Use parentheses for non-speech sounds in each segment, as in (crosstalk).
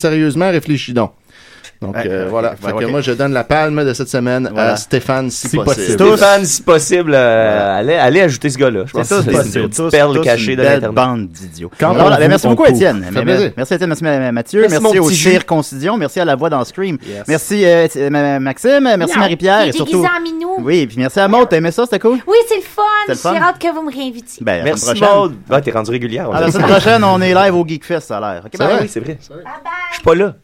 Sérieusement, réfléchis donc. Donc Ouais, euh, voilà. ouais, fait que moi, je donne la palme de cette semaine Voilà. à Stéphane, si, Si possible. possible. Stéphane, si possible, euh, allez, allez ajouter ce gars-là. Je pense C'est que ça, c'est c'est une Tous- perle tous cachée une de belle l'Internet. bande d'idiots. Vous, merci beaucoup. Étienne. Merci, Étienne. Merci, ma- Mathieu. Merci, au Concision. Merci à la voix dans Scream. Merci, euh, ma- Maxime. Merci. Marie-Pierre. Et surtout. Oui, puis merci à Maud. T'as aimé ça? C'était cool? Oui, c'est le fun. J'ai hâte que vous me réinvitiez. Ben, la Merci. Maud. Ah, t'es rendu régulière. la semaine prochaine, on est live au Geekfest, ça a l'air. Ok, bye. oui, c'est vrai. Bye bye. Je suis pas là.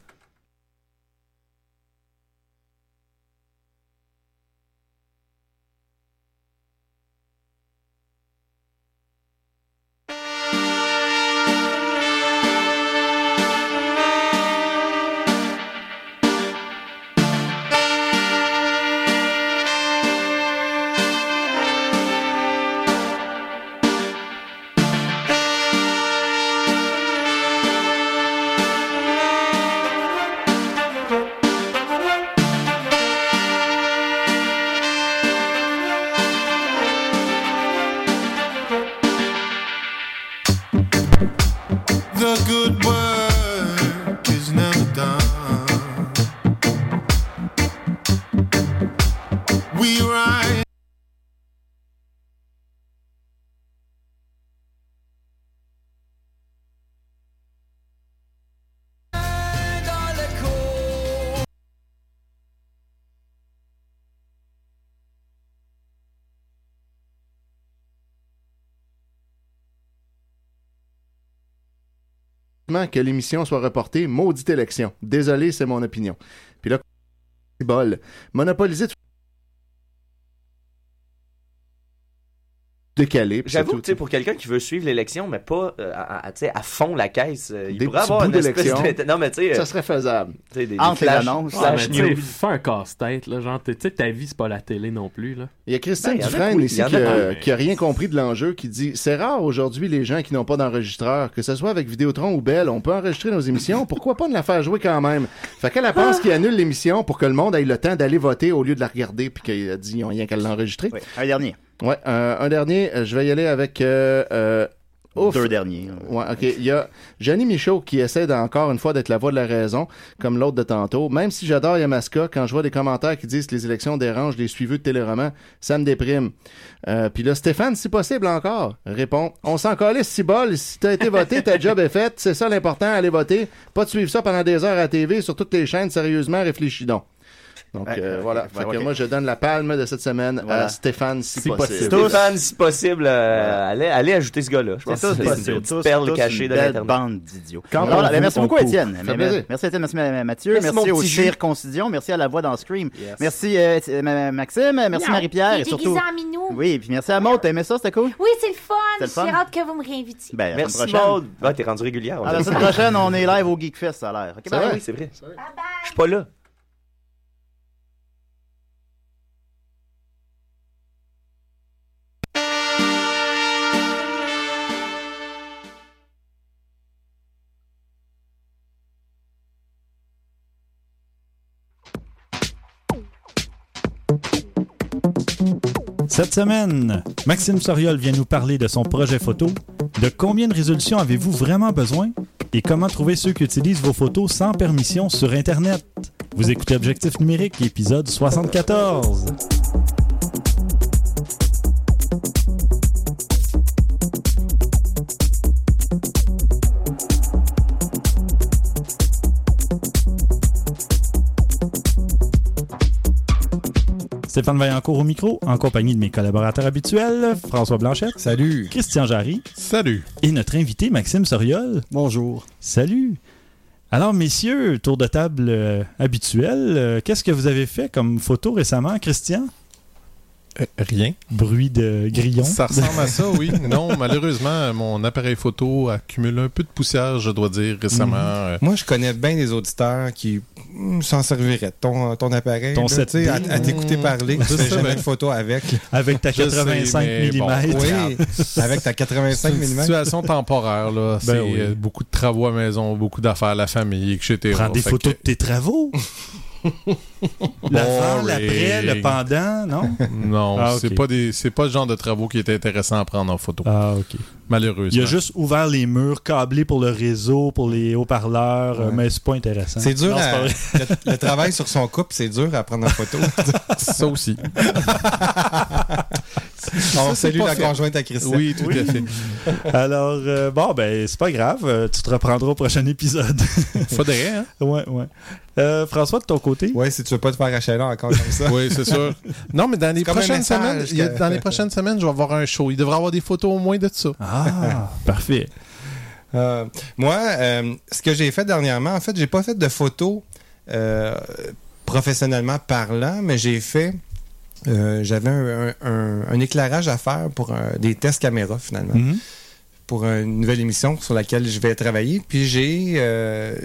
Que l'émission soit reportée, maudite élection. Désolé, c'est mon opinion. Puis là, bol. Monopoliser puis c'est J'avoue tu sais, pour quelqu'un qui veut suivre l'élection, mais pas euh, à, à- tu sais, à fond la caisse, euh, il Des pourrait avoir une espèce de... Non, mais tu sais, euh, Ça serait faisable. des, des Entre flash, annonces. Fais un casse-tête, là. Genre, tu sais, ta vie, c'est pas la télé non plus, là. Il y a Christine Ben, Dufresne ici qui, a- qui- a rien compris de l'enjeu, qui dit C'est rare aujourd'hui les gens qui n'ont pas d'enregistreur, que ce soit avec Vidéotron ou Bell, on peut enregistrer nos émissions, (laughs) pourquoi pas de la faire jouer quand même? Fait qu'elle elle pense qu'il annule l'émission pour que le monde ait le temps d'aller voter au lieu de la regarder, puis qu'il a dit Ils ont rien qu'à l'enregistrer. Oui, un dernier. Ouais, euh, un dernier, euh, je vais y aller avec. euh, euh, ouf. Deux derniers. Ouais, ok. Il y a Johnny Michaud qui essaie encore une fois d'être la voix de la raison, comme l'autre de tantôt. Même si j'adore Yamaska, quand je vois des commentaires qui disent que les élections dérangent les suiveux de Téléromans, ça me déprime. Euh, Puis là, Stéphane, si possible encore, répond On s'en calait si bol, si t'as été voté, ta job est faite, c'est ça l'important, aller voter. Pas de suivre ça pendant des heures à TV sur toutes les chaînes, sérieusement, réfléchis donc. Donc Ouais, euh, voilà. ouais, fait que moi, je donne la palme de cette semaine Voilà. à Stéphane, si, Si possible. possible. Stéphane, si possible, euh, allez, allez ajouter ce gars-là. Je pense que c'est une petite Tous- perle tous cachée de l'Internet. bande d'idiots. Ben, vous, merci beaucoup. Étienne. Merci, Étienne. Merci, ma- Mathieu. Merci, au petit jus. Chir Concision. Merci à la voix dans Scream. Merci, euh, Maxime. Merci. Marie-Pierre. Et surtout. Oui, puis merci à Maud. T'as aimé ça? C'était cool? Oui, c'est le fun. J'ai hâte que vous me réinvitiez. Ben, Merci. Maud. Ah, t'es rendu régulière. À la semaine prochaine, on est live au Geekfest, ça a l'air. Ah oui, c'est vrai. Bye bye. Je suis pas là. Cette semaine, Maxime Soriol vient nous parler de son projet photo, de combien de résolutions avez-vous vraiment besoin? Et comment trouver ceux qui utilisent vos photos sans permission sur Internet? Vous écoutez Objectif numérique, épisode 74. Stéphane Vaillancourt au micro, en compagnie de mes collaborateurs habituels, François Blanchette, Salut. Christian Jarry Salut. et notre invité Maxime Soriol. Bonjour. Salut. Alors, messieurs, tour de table euh, habituel, euh, qu'est-ce que vous avez fait comme photo récemment, Christian? Euh, rien. Bruit de grillon. Ça ressemble à ça, oui. (laughs) Non, malheureusement, mon appareil photo accumule un peu de poussière, je dois dire, récemment. Euh, Moi, je connais bien des auditeurs qui mm, s'en serviraient ton, ton appareil. Ton là, 7D. tu sais, à, à t'écouter parler. Je Tu fais jamais de photo avec. Avec ta Je sais, 85 mais bon, mm. Oui, avec ta 85 C'est une mm. situation temporaire, là. C'est Ben oui. euh, beaucoup de travaux à la maison, beaucoup d'affaires à la famille, etc. Prends des Fait photos que- de tes travaux. (laughs) L'avant, l'après, le pendant, non? Non, Ah, c'est pas des, c'est pas le genre de travaux qui est intéressant à prendre en photo. Ah, OK. Malheureusement. Il a juste ouvert les murs câblés pour le réseau, pour les haut-parleurs, Ouais. mais c'est pas intéressant. C'est dur Non, à- (laughs) le, le travail sur son couple, c'est dur à prendre en photo. (laughs) ça aussi. (laughs) On salue la fait. conjointe à Christine. Oui, tout à fait. Alors, euh, bon, ben, c'est pas grave. euh, tu te reprendras au prochain épisode. Faudrait, hein? ouais, ouais. Euh, François, de ton côté? Ouais, si tu veux pas te faire acheter là encore comme ça. Oui, c'est sûr. Non, mais dans les prochaines message semaines, a- dans les prochaines semaines, je vais avoir un show. Il devrait avoir des photos au moins de ça. Ah, (laughs) parfait. Euh, moi, euh, ce que j'ai fait dernièrement, en fait, j'ai pas fait de photos euh, professionnellement parlant, mais j'ai fait. J'avais un, un- un- un éclairage à faire pour des tests caméra finalement, Mhm. pour une nouvelle émission sur laquelle je vais travailler. Puis j'ai,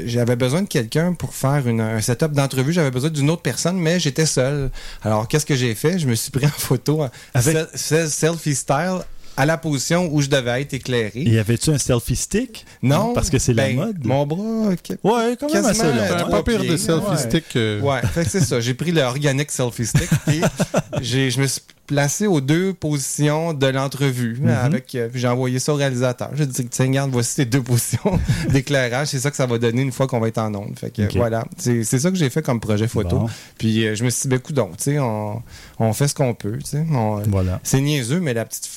j'avais besoin de quelqu'un pour faire une- un setup d'entrevue. J'avais besoin d'une autre personne, mais j'étais seul. Alors qu'est-ce que j'ai fait? Je me suis pris en photo, en Avec- se- se- selfie style, à la position où je devais être éclairé. Y avait-tu un selfie stick? Non, Parce que c'est la ben, mode. Mon bras. Ouais, quand même assez long. C'est un pas pire de selfie ouais. stick. euh, Ouais, fait que c'est ça. J'ai pris le organic selfie stick et (laughs) j'ai, je me suis placé aux deux positions de l'entrevue Mhm. avec euh, puis j'ai envoyé ça au réalisateur. J'ai dit tiens regarde voici tes deux (laughs) positions d'éclairage, c'est ça que ça va donner une fois qu'on va être en onde. Fait que voilà, c'est, c'est ça que j'ai fait comme projet photo. Bon, Puis euh, je me suis dit ben coudonc, tu sais on, on fait ce qu'on peut, tu sais. On- voilà. C'est niaiseux mais la petite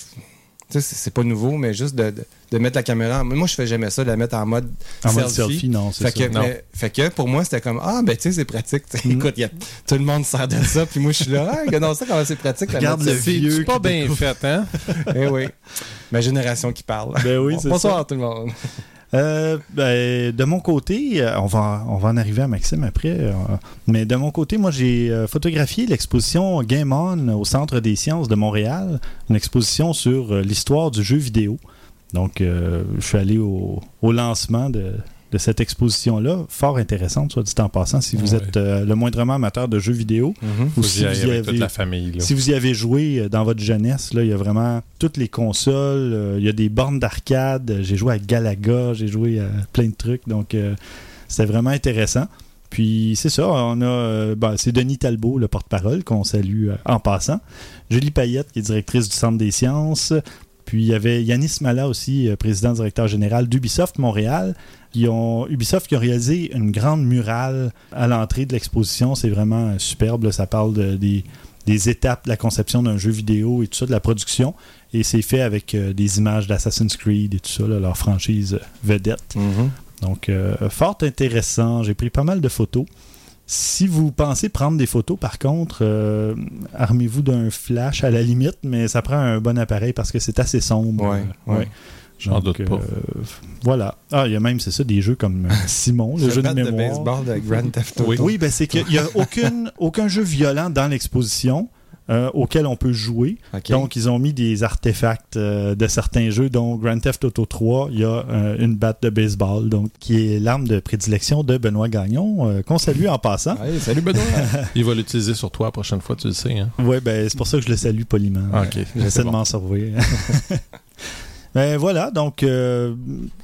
c'est, pas nouveau, mais juste de, de, de mettre la caméra. en- Moi, je fais jamais ça, de la mettre en mode En mode selfie, non, c'est fait ça. que, Non. mais- fait que pour moi, c'était comme Ah, ben tu sais, c'est pratique. Mm. Écoute, y a- tout le monde sert de ça. Puis moi, je suis là, ah, regardons ça, comment c'est pratique. la Regarde le selfie. vieux C'est pas bien fait, hein? Eh oui. Ma génération qui parle. Ben oui, Bon, c'est Bonsoir ça. tout le monde. Euh, ben, de mon côté, euh, on va, on va en arriver à Maxime après, euh, mais de mon côté, moi j'ai photographié l'exposition Game On au Centre des sciences de Montréal, une exposition sur l'histoire du jeu vidéo. Donc, je suis allé au lancement de, de cette exposition-là, fort intéressante, soit dit en passant, si vous Ouais. êtes euh, le moindrement amateur de jeux vidéo. Mm-hmm. Ou si y vous y toute avez- la famille. là. si vous y avez joué euh, dans votre jeunesse, là, il y a vraiment toutes les consoles, euh, il y a des bornes d'arcade, j'ai joué à Galaga, j'ai joué à plein de trucs, donc euh, c'était vraiment intéressant. Puis c'est ça, on a ben, c'est Denis Talbot, le porte-parole, qu'on salue en passant. Julie Payette, qui est directrice du Centre des sciences. Puis il y avait Yanis Mala aussi, euh, président directeur général d'Ubisoft Montréal. Ils ont, Ubisoft qui a réalisé une grande murale à l'entrée de l'exposition. C'est vraiment euh, superbe. là. Ça parle de- des, des étapes de la conception d'un jeu vidéo et tout ça, de la production. Et c'est fait avec euh, des images d'Assassin's Creed et tout ça, là, leur franchise vedette. Donc, euh, fort intéressant. J'ai pris pas mal de photos. Si vous pensez prendre des photos, par contre, euh, armez-vous d'un flash à la limite, mais ça prend un bon appareil parce que c'est assez sombre. Ouais, Euh, ouais. J'en doute pas. euh, voilà. Ah, il y a même, c'est ça, des jeux comme euh, (laughs) Simon, le jeu de mémoire. baseball de Grand Theft Auto. Oui. Oui, ben c'est qu'il n'y a aucune, aucun jeu violent dans l'exposition euh, auquel on peut jouer. Donc, ils ont mis des artefacts euh, de certains jeux, dont Grand Theft Auto 3, il y a euh, une batte de baseball, donc qui est l'arme de prédilection de Benoît Gagnon, euh, qu'on salue en passant. Salut Benoît. (laughs) Il va l'utiliser sur toi la prochaine fois, tu le sais. Hein? Oui, ben c'est pour ça que je le salue poliment. Ah. J'essaie de bon. m'en sauver. (laughs) ben voilà, donc euh,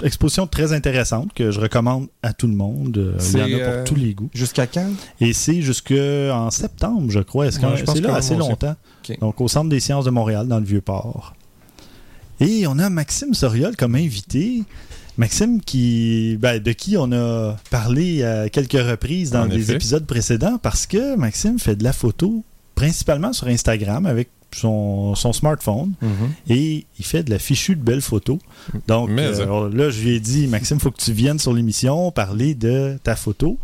exposition très intéressante que je recommande à tout le monde. Euh, Il y en a pour euh, tous les goûts. Jusqu'à quand? Et c'est jusqu'en septembre, je crois. Est-ce Ouais, je pense c'est là assez longtemps? Donc, au Centre des sciences de Montréal, dans le Vieux-Port. Et on a Maxime Soriol comme invité. Maxime, qui, ben, de qui on a parlé à quelques reprises dans En des effet. épisodes précédents, parce que Maxime fait de la photo principalement sur Instagram avec son, son smartphone et il fait de la fichue de belles photos. Donc Mais, euh, là, je lui ai dit, Maxime, faut que tu viennes sur l'émission parler de ta photo.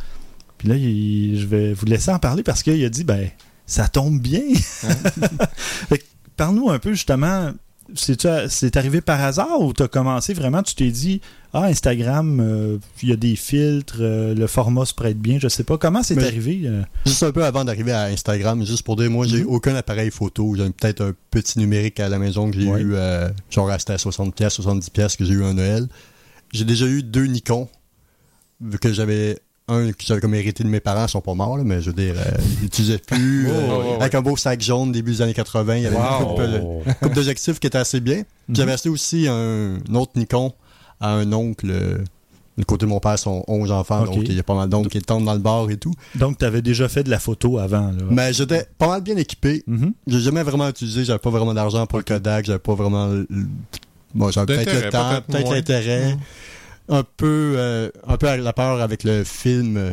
Puis là, il- je vais vous laisser en parler parce qu'il a dit, ben, ça tombe bien. (laughs) Que, Parle-nous un peu justement, c'est arrivé par hasard ou tu as commencé vraiment, tu t'es dit, ah, Instagram, euh, il y a des filtres, euh, le format se prête bien, je sais pas. Comment c'est arrivé? euh? Juste un peu avant d'arriver à Instagram, juste pour dire, moi, j'ai Mhm. aucun appareil photo. J'ai peut-être un petit numérique à la maison que j'ai Ouais. eu, genre resté à 60 pièces, 70 pièces que j'ai eu à Noël. J'ai déjà eu deux Nikon, vu que j'avais un que j'avais comme hérité de mes parents, ils sont pas morts, là, mais je veux dire, euh, ils n'utilisaient plus. (laughs) Oh, euh, ouais, ouais. Avec un beau sac jaune début des années 80, il y avait Wow. une couple d'objectifs qui était assez bien. Mhm. J'avais acheté aussi un, un autre Nikon à un oncle euh, Le côté de mon père sont 11 enfants, donc il y a pas mal d'oncles qui tombent dans le bar et tout. Donc, tu avais déjà fait de la photo avant. Là. Mais j'étais pas mal bien équipé. Mhm. J'ai jamais vraiment utilisé, j'avais pas vraiment d'argent pour le Kodak, j'avais pas vraiment. le- Bon, j'avais peut-être le temps, peut-être l'intérêt. Un peu, euh, un peu à la peur avec le film, euh,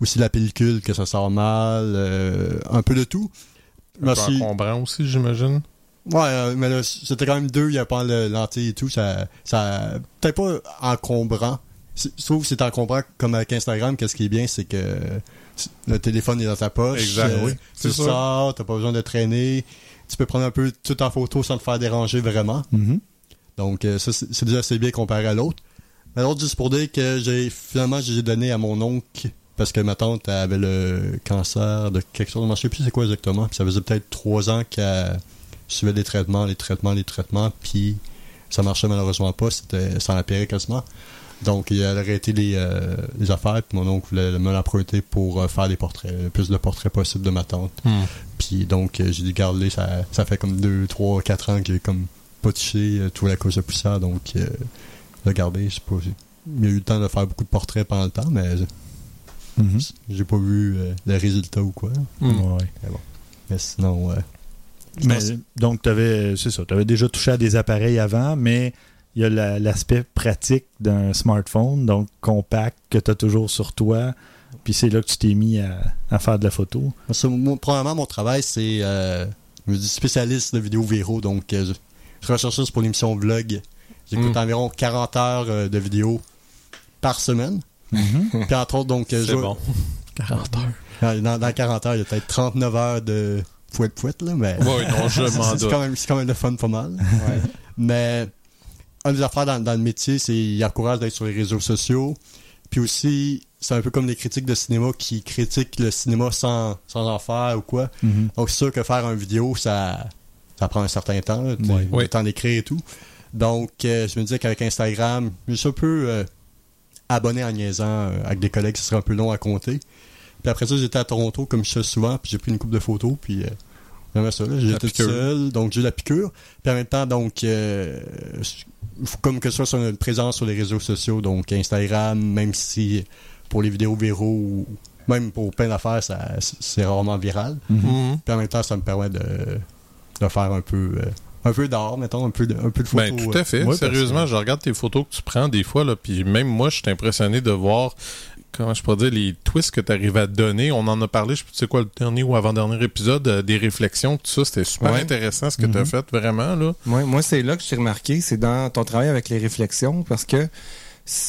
aussi la pellicule, que ça sort mal, euh, un peu de tout. Un peu encombrant aussi, j'imagine. Ouais, euh, mais là, c'était quand même deux, il y a pas le lentille et tout, ça, ça, peut-être pas encombrant. Je trouve que c'est encombrant comme avec Instagram, qu'est-ce qui est bien, c'est que le téléphone est dans ta poche. Exact, euh, oui. Tu sors, t'as pas besoin de traîner. Tu peux prendre un peu tout en photo sans te faire déranger vraiment. Mhm. Donc, euh, ça, c'est déjà assez bien comparé à l'autre. Mais l'autre, juste pour dire que j'ai, finalement, j'ai donné à mon oncle, parce que ma tante avait le cancer de quelque chose, je ne sais plus c'est quoi exactement. Puis ça faisait peut-être trois ans qu'elle suivait des traitements, les traitements, les traitements, puis ça marchait malheureusement pas, c'était, ça empirait quasiment. Donc, il a arrêté les, euh, les affaires, puis mon oncle voulait me l'emprunter pour euh, faire des portraits, le plus de portraits possible de ma tante. Hmm. Puis donc, euh, j'ai dit, garde ça, ça fait comme 2, 3, 4 ans que j'ai comme pas touché tout la cause de poussière, donc le garder, je sais pas. Il y a eu le temps de faire beaucoup de portraits pendant le temps, mais Mhm. j'ai pas vu euh, le résultat ou quoi. Hmm. Ouais. Mais sinon, ouais. Mais, donc, tu avais, c'est ça, tu avais déjà touché à des appareils avant, mais il y a la- l'aspect pratique d'un smartphone, donc compact, que tu as toujours sur toi. Puis c'est là que tu t'es mis à, à faire de la photo. Moi, probablement, mon travail, c'est. Euh, je me dis spécialiste de vidéos viraux, donc euh, je, je recherche ça pour l'émission vlog. J'écoute Mm. environ 40 heures euh, de vidéos par semaine. Puis entre autres, donc. euh, C'est je- bon. 40 heures. Dans, dans 40 heures, il y a peut-être 39 heures de fouette-fouette, là, mais. Ouais, non, je m'en (laughs) c'est doute. quand, quand même le fun pas mal. Mais une des affaires dans, dans le métier, c'est qu'il encourage d'être sur les réseaux sociaux. Puis aussi, c'est un peu comme les critiques de cinéma qui critiquent le cinéma sans, sans en faire ou quoi. Mhm. Donc c'est sûr que faire une vidéo, ça, ça prend un certain temps, là, Ouais. le Oui. temps d'écrire et tout. Donc euh, je me disais qu'avec Instagram, je suis un peu euh, abonné en niaisant euh, avec des collègues, ce serait un peu long à compter. Puis après ça, j'étais à Toronto, comme je fais souvent, puis j'ai pris une coupe de photos, puis euh, ça, J'étais seul, donc j'ai eu la piqûre. Puis en même temps, donc, euh, comme que ce soit sur une présence sur les réseaux sociaux, donc Instagram, même si pour les vidéos viraux ou même pour plein d'affaires, ça, c'est rarement viral. Mhm. Puis en même temps, ça me permet de, de faire un peu, euh, un peu d'art, mettons, un peu de, un peu de photos. Ben, tout à fait. Parce Sérieusement, je regarde tes photos que tu prends des fois, là, puis même moi, je suis impressionné de voir, comment je pourrais dire, les twists que tu arrives à donner. On en a parlé, je sais quoi le dernier ou avant-dernier épisode, euh, des réflexions, tout ça. C'était super Ouais. intéressant ce que tu as fait, vraiment. là. Moi, moi c'est là que j'ai remarqué, c'est dans ton travail avec les réflexions, parce que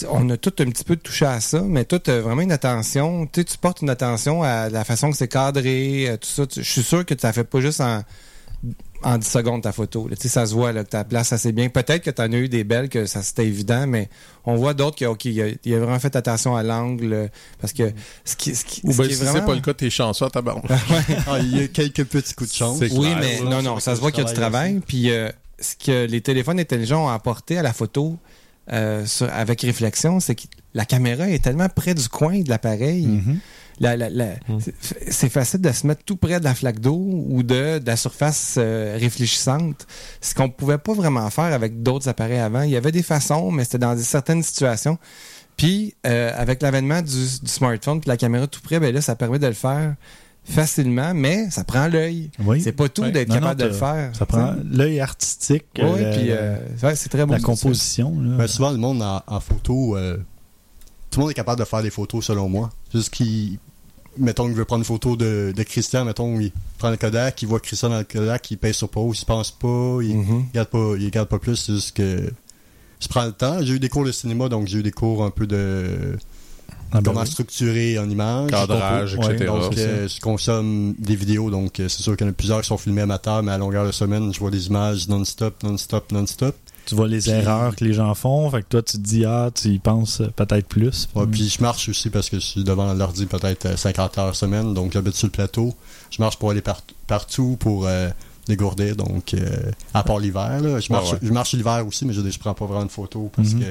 on a tout un petit peu touché à ça, mais toi, tu vraiment une attention, tu sais, tu portes une attention à la façon que c'est cadré, euh, tout ça. Je suis sûr que tu la fais pas juste en, en 10 secondes ta photo. là. Tu sais, ça se voit là, que ta place assez bien. Peut-être que tu en as eu des belles, que ça c'était évident, mais on voit d'autres qui OK, il a, a vraiment fait attention à l'angle, euh, parce que ce qui, ce qui, Ou ce ben, qui est si vraiment... c'est pas le cas, t'es chanceux à ta barre. Ah, il y a quelques petits coups de chance. Oui, mais là, non, non, ça se voit qu'il y a du travail. Puis euh, ce que les téléphones intelligents ont apporté à la photo euh, sur- avec réflexion, c'est que la caméra est tellement près du coin de l'appareil. Mhm. La- la- la- c'est- C'est facile de se mettre tout près de la flaque d'eau ou de, de la surface euh, réfléchissante. Ce qu'on pouvait pas vraiment faire avec d'autres appareils avant. Il y avait des façons, mais c'était dans des- certaines situations. Puis, euh, avec l'avènement du, du smartphone puis la caméra tout près, ben là, ça permet de le faire facilement, mais ça prend l'œil. Oui. C'est pas tout Ouais. d'être capable non, de le faire. Ça prend l'œil artistique, Oui, euh, puis euh, ouais, c'est très bon. la composition. là. Ben, souvent, le monde en, en photo, euh, tout le monde est capable de faire des photos, selon moi. Juste qu'il. Mettons qu'il veut prendre une photo de, de Christian, mettons, il prend le Kodak, il voit Christian dans le Kodak, il pèse sur pause, il pense pas, il Mhm. regarde pas, il regarde pas plus, c'est juste que. Je prends le temps. J'ai eu des cours de cinéma, donc j'ai eu des cours un peu de Ah, ben comment oui. structurer en image. Cadrage, Ouais, etc. Donc, euh, je consomme des vidéos, donc euh, c'est sûr qu'il y en a plusieurs qui sont filmés amateurs, mais à longueur de semaine, je vois des images non-stop, non-stop, non-stop. Tu vois les Puis- erreurs que les gens font, fait que toi tu te dis ah tu y penses euh, peut-être plus. Ouais, Puis je marche aussi parce que je suis devant l'ordi peut-être euh, 50 heures semaine, donc j'habite sur le plateau. Je marche pour aller par- partout pour euh, dégourdir, donc euh, à part l'hiver. là. Je marche, Ouais, ouais. je marche l'hiver aussi, mais je, je prends pas vraiment de photos parce Mhm. que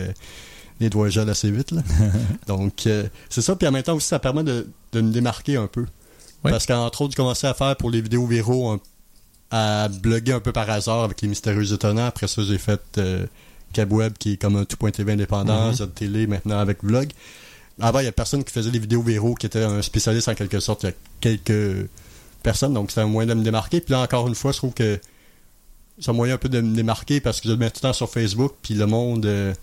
les doigts gèlent assez vite. là. (laughs) donc euh, c'est ça, puis en même temps aussi ça permet de, de me démarquer un peu. Ouais. Parce qu'entre autres, j'ai commencé à faire pour les vidéos viraux un- à bloguer un peu par hasard avec les mystérieux étonnants. Après ça, j'ai fait euh, Cabweb qui est comme un tout.tv indépendant, Mhm. Z Télé maintenant avec Vlog. Avant, il y a personne qui faisait des vidéos véro qui était un spécialiste en quelque sorte. Il y a quelques personnes, donc c'était un moyen de me démarquer. Puis là, encore une fois, je trouve que c'est un moyen un peu de me démarquer parce que je le mets tout le temps sur Facebook, puis le monde euh,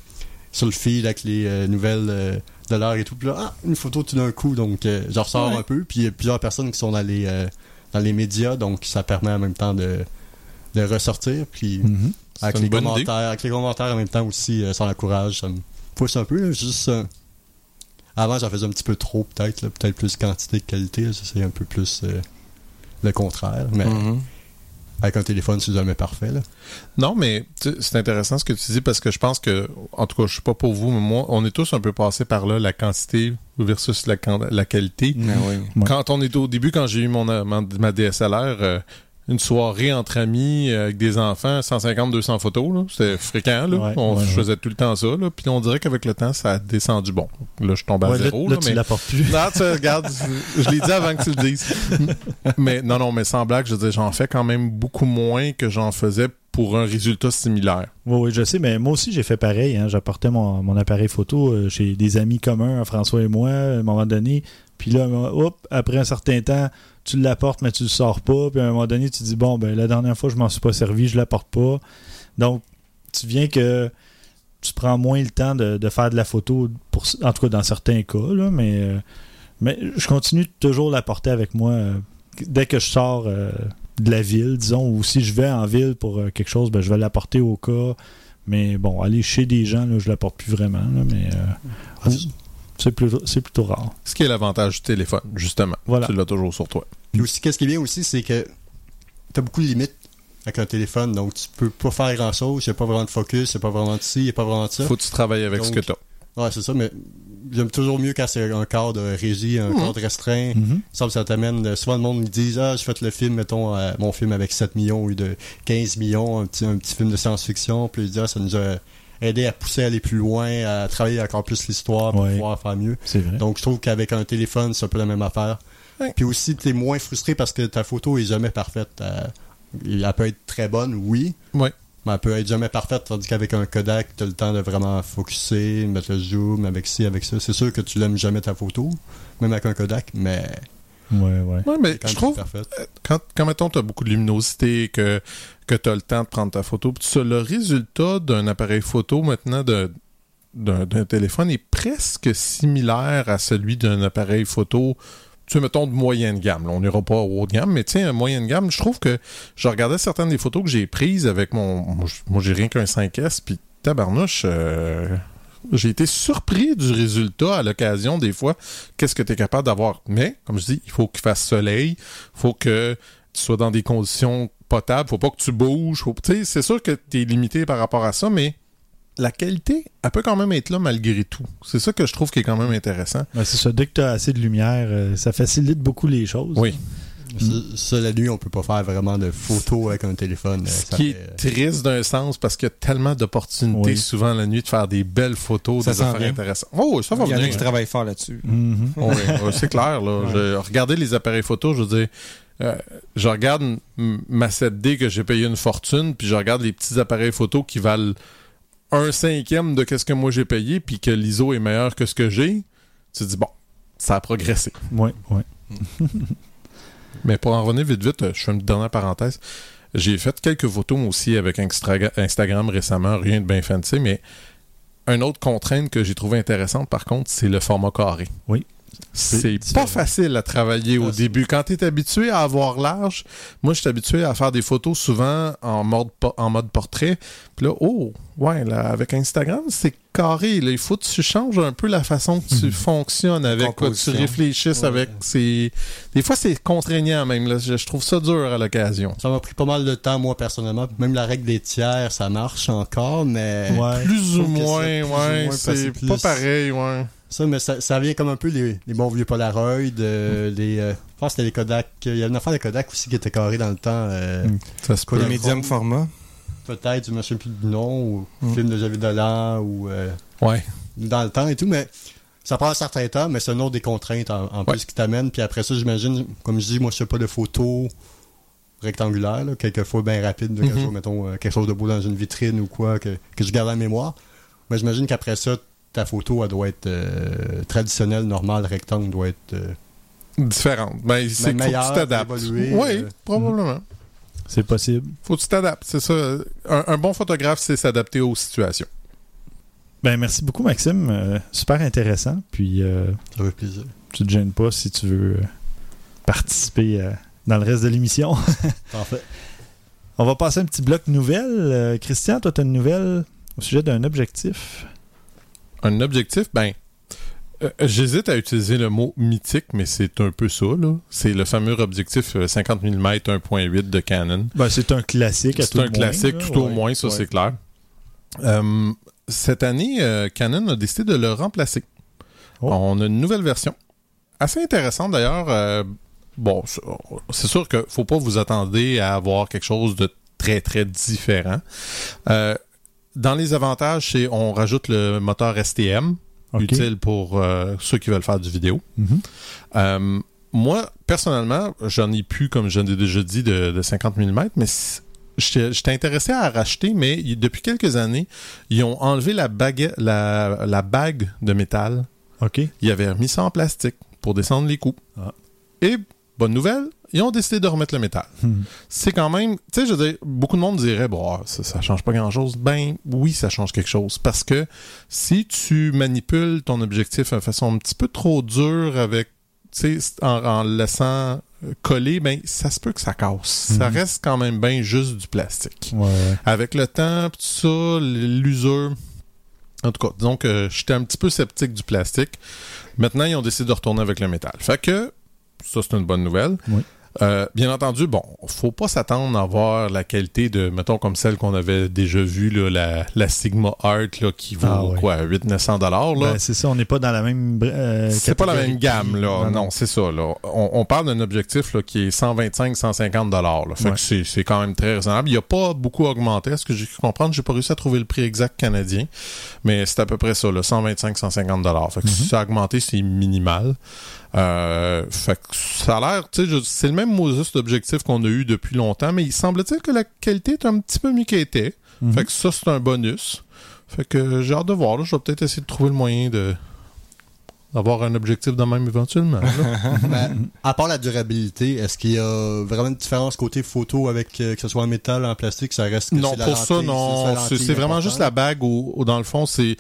sur le feed avec les euh, nouvelles euh, de l'heure et tout. Puis là, ah, une photo tout d'un coup, donc euh, je ressors Ouais. un peu. Puis il y a plusieurs personnes qui sont euh, dans les médias, donc ça permet en même temps de, de ressortir. Puis Mhm. avec les, commentaires, avec les commentaires en même temps aussi, euh, ça encourage, ça me pousse un peu. là, juste, euh, avant, j'en faisais un petit peu trop, peut-être. Peut-être plus quantité que qualité. c'est un peu plus euh, le contraire. Mais Mhm. Avec un téléphone, c'est jamais parfait. Là. Non, mais c'est intéressant ce que tu dis parce que je pense que, en tout cas, je sais pas pour vous, mais moi, on est tous un peu passés par là, la quantité versus la, qualité. Ah oui. Ouais. Quand on était au début, quand j'ai eu mon, euh, ma, ma DSLR, euh, une soirée entre amis euh, avec des enfants, 150-200 photos, là, c'était fréquent. Là. Ouais, on ouais, ouais. faisait tout le temps ça. Là, puis on dirait qu'avec le temps, ça a descendu. Bon, là, je tombe à là, zéro. là, là, tu mais... l'apportes plus. Non, tu sais, regarde, je l'ai dit avant que tu le dises. (laughs) mais non, non, mais sans blague, je dire, j'en fais quand même beaucoup moins que j'en faisais pour un résultat similaire. Oui, je sais, mais moi aussi, j'ai fait pareil. hein. J'apportais mon, appareil photo euh, chez des amis communs, François et moi, à un moment donné. Puis là, hop, après un certain temps, tu l'apportes, mais tu le sors pas. Puis à un moment donné, tu dis, bon, ben la dernière fois, je m'en suis pas servi, je l'apporte pas. Donc, tu viens que tu prends moins le temps de, faire de la photo, pour, en tout cas dans certains cas, euh, mais je continue toujours l'apporter avec moi euh, dès que je sors de la ville, disons, ou si je vais en ville pour euh, quelque chose, ben, je vais l'apporter au cas. Mais bon, aller chez des gens, là, je l'apporte plus vraiment, là, mais euh, c'est plutôt, c'est plutôt rare. Ce qui est l'avantage du téléphone, justement. Voilà. Tu l'as toujours sur toi. Puis aussi, qu'est-ce qui est bien aussi, c'est que tu as beaucoup de limites avec un téléphone, donc tu peux pas faire grand-chose. Il n'y a pas vraiment de focus, il n'y a pas vraiment de ci, il n'y a pas vraiment de ça. Faut que tu travailles avec ce que tu as. Ouais, c'est ça, mais j'aime toujours mieux quand c'est un cadre régi, un Mhm. cadre restreint. Mhm. Ça, ça t'amène. euh, Souvent, le monde me dit Ah, je fais le film, mettons, euh, mon film avec 7 millions ou de 15 millions, un petit, un petit film de science-fiction. Puis ils disent Ah, ça nous a aidé à pousser à aller plus loin, à travailler encore plus l'histoire pour Ouais. pouvoir faire mieux. Vrai. Donc, je trouve qu'avec un téléphone, c'est un peu la même affaire. Ouais. Puis aussi, tu es moins frustré parce que ta photo est jamais parfaite. Euh, elle peut être très bonne, oui. Ouais. Mais elle peut être jamais parfaite, tandis qu'avec un Kodak, tu as le temps de vraiment focuser, mettre le zoom, avec ci, avec ça. C'est sûr que tu l'aimes jamais ta photo, même avec un Kodak, mais Ouais, ouais. Ouais, mais je trouve, parfaite. quand, quand mettons, tu as beaucoup de luminosité, que, que tu as le temps de prendre ta photo, ça, le résultat d'un appareil photo maintenant de d'un d'un téléphone est presque similaire à celui d'un appareil photo, tu mettons, de moyenne gamme. Là, on n'ira pas au haut de gamme, mais tiens, moyenne gamme, je trouve que je regardais certaines des photos que j'ai prises avec mon... Moi, j'ai rien qu'un 5S, puis tabarnouche... euh, j'ai été surpris du résultat à l'occasion des fois. Qu'est-ce que tu es capable d'avoir? Mais, comme je dis, il faut qu'il fasse soleil, faut que tu sois dans des conditions potables, faut pas que tu bouges. Faut... C'est sûr que tu es limité par rapport à ça, mais la qualité, elle peut quand même être là malgré tout. C'est ça que je trouve qui est quand même intéressant. Ouais, c'est ça. Dès que tu as assez de lumière, euh, ça facilite beaucoup les choses. Oui. Ça, ça, la nuit, on peut pas faire vraiment de photos avec un téléphone. euh, Ce ça qui fait- est triste d'un sens parce qu'il y a tellement d'opportunités Oui. souvent la nuit de faire des belles photos, Ça des affaires intéressantes. Oh, ça va Il y en a venir. qui travaillent fort là-dessus. Mhm. Oui, oui, c'est clair. Là. Je- regardez les appareils photo, je veux dire, euh, je regarde ma 7D que j'ai payé une fortune, puis je regarde les petits appareils photo qui valent un cinquième de ce que moi j'ai payé, puis que l'ISO est meilleur que ce que j'ai. Tu te dis, bon, ça a progressé. Ouais, ouais. (laughs) Mais pour en revenir vite, vite, je fais une dernière parenthèse. J'ai fait quelques photos aussi avec Instagram récemment, rien de bien fancy, mais une autre contrainte que j'ai trouvé intéressante, par contre, c'est le format carré. Oui. C'est pas facile à travailler au début. Quand tu es habitué à avoir large, moi, je suis habitué à faire des photos souvent en mode, en mode portrait. Puis là, oh, ouais, là, avec Instagram, c'est carré. Là, il faut que tu changes un peu la façon que tu fonctionnes avec, quoi, tu réfléchisses Ouais. avec. Des fois, c'est contraignant même. Là. Je, je trouve ça dur à l'occasion. Ça m'a pris pas mal de temps, moi, personnellement. Même la règle des tiers, ça marche encore, mais... Ouais. Plus ou moins, c'est ou ouais. pas pareil, ouais. Ça, mais ça, ça vient comme un peu les, les bons vieux Polaroid, euh, les... euh, je pense que c'était les Kodak. Il y a une affaire de Kodak aussi qui était carré dans le temps. euh, Mm. Ça se Quoi, peut. le Le médium format. Peut-être, je me souviens plus du nom, ou Mm. film de Javid Dolan, ou... euh, Ouais. dans le temps et tout, mais ça prend un certain temps, mais c'est un autre des contraintes en, en Ouais. plus qui t'amène. Puis après ça, j'imagine, comme je dis, moi je fais pas de photos rectangulaire, là, quelquefois bien rapide, quelque Mhm. chose, mettons, quelque chose de beau dans une vitrine ou quoi, que, que je garde en mémoire. Mais j'imagine qu'après ça, ta photo, elle doit être euh, traditionnelle, normale, rectangle, doit être... euh, Différente. Ben, c'est qu'il faut que tu t'adaptes. Oui, euh, probablement. C'est possible. Faut que tu t'adaptes, c'est ça. Un, un bon photographe, c'est s'adapter aux situations. Ben, merci beaucoup, Maxime. Euh, super intéressant. Puis, euh, ça fait plaisir. tu te gênes pas si tu veux participer euh, dans le reste de l'émission. (laughs) Parfait. On va passer un petit bloc nouvelle. Euh, Christian, toi, tu as une nouvelle au sujet d'un objectif. Un objectif, ben, euh, j'hésite à utiliser le mot mythique, mais c'est un peu ça, là. C'est le fameux objectif euh, 50 mm 1.8 de Canon. Ben, c'est un classique. à C'est tout un le moins, classique, tout au Ouais. moins, ça Ouais. c'est clair. Euh, cette année, euh, Canon a décidé de le remplacer. Oh. On a une nouvelle version. Assez intéressante d'ailleurs. Bon, c'est- c'est sûr que faut pas vous attendre à avoir quelque chose de très très différent. Euh, dans les avantages, c'est on rajoute le moteur STM, utile pour euh, ceux qui veulent faire du vidéo. Mhm. Euh, moi, personnellement, j'en ai plus, comme je l'ai déjà dit, de, de 50 mm, mais j'étais intéressé à racheter, mais depuis quelques années, ils ont enlevé la, bague, la, la bague de métal. OK. Ils avaient remis ça en plastique pour descendre les coûts. Ah. Et, bonne nouvelle, ils ont décidé de remettre le métal. Hmm. C'est quand même, tu sais, je veux dire, beaucoup de monde dirait, bon, ah, ça, ça change pas grand-chose. Ben oui, ça change quelque chose. Parce que si tu manipules ton objectif de façon un petit peu trop dure avec, tu sais, en, en le laissant coller, ben ça se peut que ça casse. Ça Mhm. reste quand même bien juste du plastique. Ouais. Avec le temps, tout ça, l'usure. En tout cas, disons que j'étais un petit peu sceptique du plastique. Maintenant, ils ont décidé de retourner avec le métal. Fait que, ça, c'est une bonne nouvelle. Oui. Euh, bien entendu, bon, faut pas s'attendre à avoir la qualité de, mettons, comme celle qu'on avait déjà vue, là, la, la Sigma Art, là, qui vaut, Ah ouais. quoi, 800-900 dollars, là. Ben, c'est ça, on n'est pas dans la même. euh, C'est pas la même gamme, là. Non, c'est ça, là. On, on parle d'un objectif là, qui est 125-150 dollars. Fait Ouais. que c'est, c'est quand même très raisonnable. Il a pas beaucoup augmenté. À ce que j'ai pu comprendre, j'ai pas réussi à trouver le prix exact canadien. Mais c'est à peu près ça, là, 125-150 dollars. Fait que si ça a augmenté, c'est minimal. Euh, fait que ça a l'air, tu sais, c'est le même modus d'objectif qu'on a eu depuis longtemps, mais il semble-t-il que la qualité est un petit peu mieux qu'elle était. Mhm. Fait que ça, c'est un bonus. Fait que j'ai hâte de voir. Là. Je vais peut-être essayer de trouver le moyen de d'avoir un objectif de même éventuellement. (laughs) Ben, à part la durabilité, est-ce qu'il y a vraiment une différence côté photo avec euh, que ce soit en métal, en plastique, ça reste que non, la pour ça, non. C'est vraiment juste la bague au- dans le fond, c'est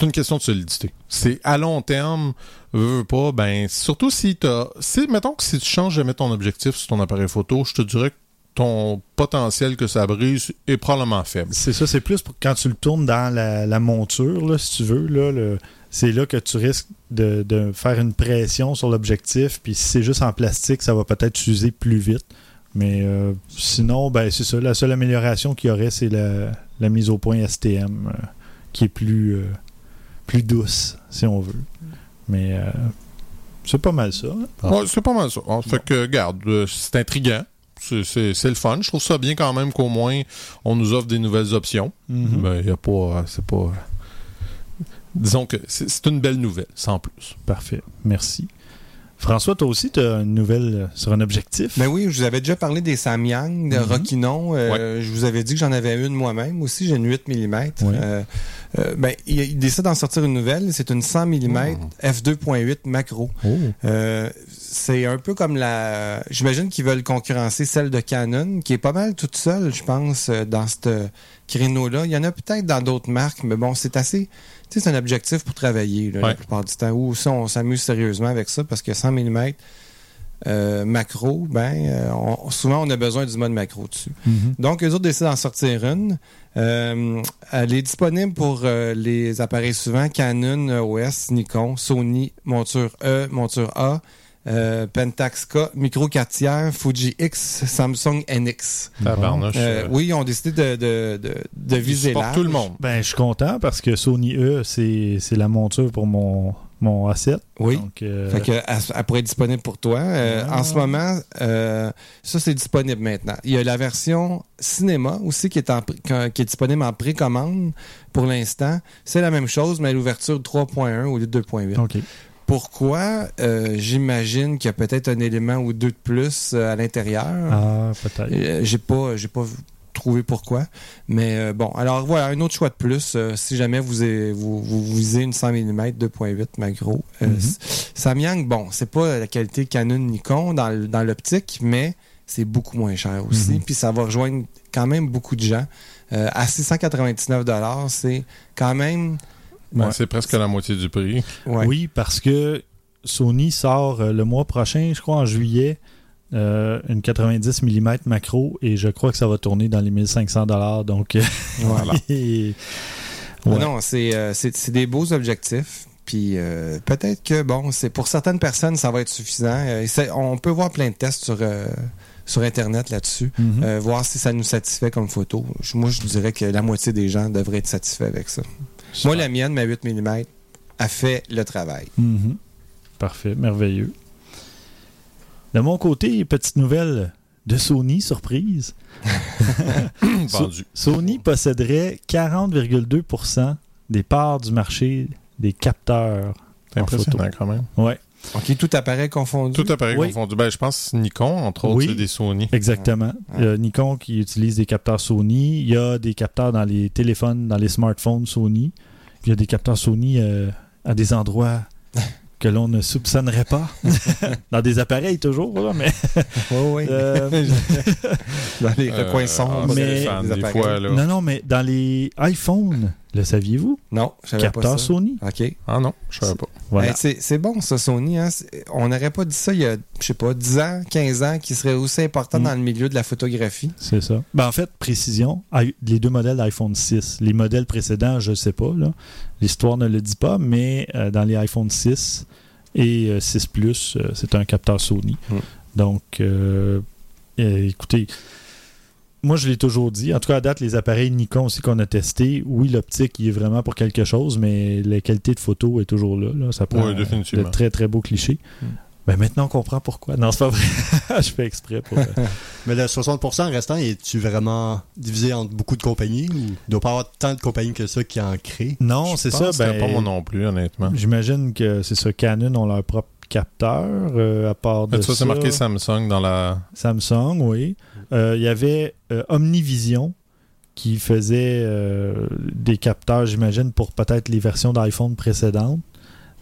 une question de solidité. C'est à long terme, veux, veux pas, ben surtout si t'as. Si, mettons que si tu changes jamais ton objectif sur ton appareil photo, je te dirais que ton potentiel que ça brise est probablement faible. C'est ça, c'est plus pour quand tu le tournes dans la, la monture, là, si tu veux. Là, le- c'est là que tu risques de, de faire une pression sur l'objectif. Puis si c'est juste en plastique, ça va peut-être s'user plus vite. Mais euh, sinon, ben c'est ça. La seule amélioration qu'il y aurait, c'est la, la mise au point STM, euh, qui est plus, euh, plus douce, si on veut. Mais euh, c'est pas mal ça. hein. Ah. Ouais, c'est pas mal ça. Ah, Fait que, garde, euh, c'est intriguant. C'est- le fun. Je trouve ça bien quand même qu'au moins on nous offre des nouvelles options. Mhm. Ben, y a pas. C'est pas. Euh, Disons que c'est une belle nouvelle, sans plus. Parfait. Merci. François, toi aussi, tu as une nouvelle euh, sur un objectif? Ben oui, je vous avais déjà parlé des Samyang, de Mhm. Rokinon. Euh, Je vous avais dit que j'en avais une moi-même aussi. J'ai une 8 mm. Ouais. ben, il, il décide d'en sortir une nouvelle. C'est une 100 mm f2.8 macro. Oh. Euh, c'est un peu comme la. J'imagine qu'ils veulent concurrencer celle de Canon, qui est pas mal toute seule, je pense, euh, dans ce créneau-là. Il y en a peut-être dans d'autres marques, mais bon, c'est assez. Tu sais, c'est un objectif pour travailler là, Ouais. la plupart du temps. Ou ça, on s'amuse sérieusement avec ça parce que 100 mm euh, macro, ben, euh, on- souvent on a besoin du mode macro dessus. Mhm. Donc, eux autres décident d'en sortir une. Euh, elle est disponible pour euh, les appareils suivants Canon, EOS, Nikon, Sony, monture E, monture A, euh, Pentax K, micro 4 tiers, Fuji X, Samsung NX. Tabarnouche, Euh, oui, ils ont décidé de, de, de, de ils viser tout le monde. Ben, je suis content parce que Sony E, c'est la monture pour mon, mon A7. Oui. Donc, euh, Fait que, elle, elle pourrait être disponible pour toi. Euh, Ah. En ce moment, euh, ça, c'est disponible maintenant. Il y a la version cinéma aussi qui est, en, pré- qui est disponible en précommande pour l'instant. C'est la même chose, mais à l'ouverture 3.1 au lieu de 2.8. OK. Pourquoi Euh, J'imagine qu'il y a peut-être un élément ou deux de plus euh, à l'intérieur? Ah, peut-être. Euh, j'ai pas, j'ai pas trouvé pourquoi. Mais bon, alors voilà, un autre choix de plus. si jamais vous, avez- vous, vous visez une 100 mm 2.8 macro. Mhm. c- Samyang, bon, c'est pas la qualité Canon Nikon dans, dans l'optique, mais c'est beaucoup moins cher aussi. Mhm. Puis ça va rejoindre quand même beaucoup de gens. À 699 c'est quand même. Ben, Ouais. C'est presque la moitié du prix. Ouais. Oui, parce que Sony sort euh, le mois prochain, je crois en juillet, euh, une 90 mm macro et je crois que ça va tourner dans les 1500 dollars. Donc, euh, Voilà. (laughs) et- ouais. Non, c'est euh, des beaux objectifs. Puis euh, peut-être que, bon, c'est pour certaines personnes, ça va être suffisant. Euh, et on peut voir plein de tests sur, euh, sur Internet là-dessus, Mhm. euh, voir si ça nous satisfait comme photo. Je- moi, je dirais que la moitié des gens devraient être satisfaits avec ça. Moi, la mienne, ma 8 mm, a fait le travail. Mhm. Parfait, merveilleux. De mon côté, petite nouvelle de Sony, surprise. (laughs) Vendu. Sony posséderait 40,2% des parts du marché des capteurs. C'est en impressionnant photo. quand même. Ouais, OK, tout appareil confondu. Tout appareil Oui. confondu. Ben, je pense Nikon, entre autres, Oui. c'est des Sony. exactement. Ouais. Il y a Nikon qui utilise des capteurs Sony. Il y a des capteurs dans les téléphones, dans les smartphones Sony. Il y a des capteurs Sony euh, à des endroits (laughs) que l'on ne soupçonnerait pas. (laughs) dans des appareils toujours, là, mais... (laughs) Oui, oui. euh, Dans les Euh, recoins sombres. ah, Mais- des fois, là. non, non, mais dans les iPhones, le saviez-vous? Non, je savais pas Capteur ça. Sony. OK. Ah non, je savais pas. Voilà. Hey, c'est bon, ça, Sony. Hein? On n'aurait pas dit ça il y a, je sais pas, 10 ans, 15 ans, qui serait aussi important Mm. dans le milieu de la photographie. C'est ça. Ben, en fait, précision, les deux modèles d'iPhone 6. Les modèles précédents, je ne sais pas. L'histoire ne le dit pas, mais euh, dans les iPhone 6 et euh, 6 Plus, euh, c'est un capteur Sony. Mm. Donc, euh, euh, écoutez, moi, je l'ai toujours dit. En tout cas, à date, les appareils Nikon aussi qu'on a testés, oui, l'optique, il est vraiment pour quelque chose, mais la qualité de photo est toujours là. là. Ça prend Oui, de très, très beaux clichés. Mm. Ben, maintenant, on comprend pourquoi. Non, c'est pas vrai. (laughs) je fais exprès pour... euh, (laughs) Mais le 60% restant, es-tu vraiment divisé entre beaucoup de compagnies ou il doit pas avoir tant de compagnies que ça qui en créent? Non, c'est ça. Ben, pas moi non plus, honnêtement. J'imagine que c'est ça. Canon ont leur propre capteur euh, à part de ça, c'est marqué Samsung dans la. Samsung, oui. Euh, Il y avait euh, Omnivision qui faisait des capteurs, j'imagine, pour peut-être les versions d'iPhone précédentes.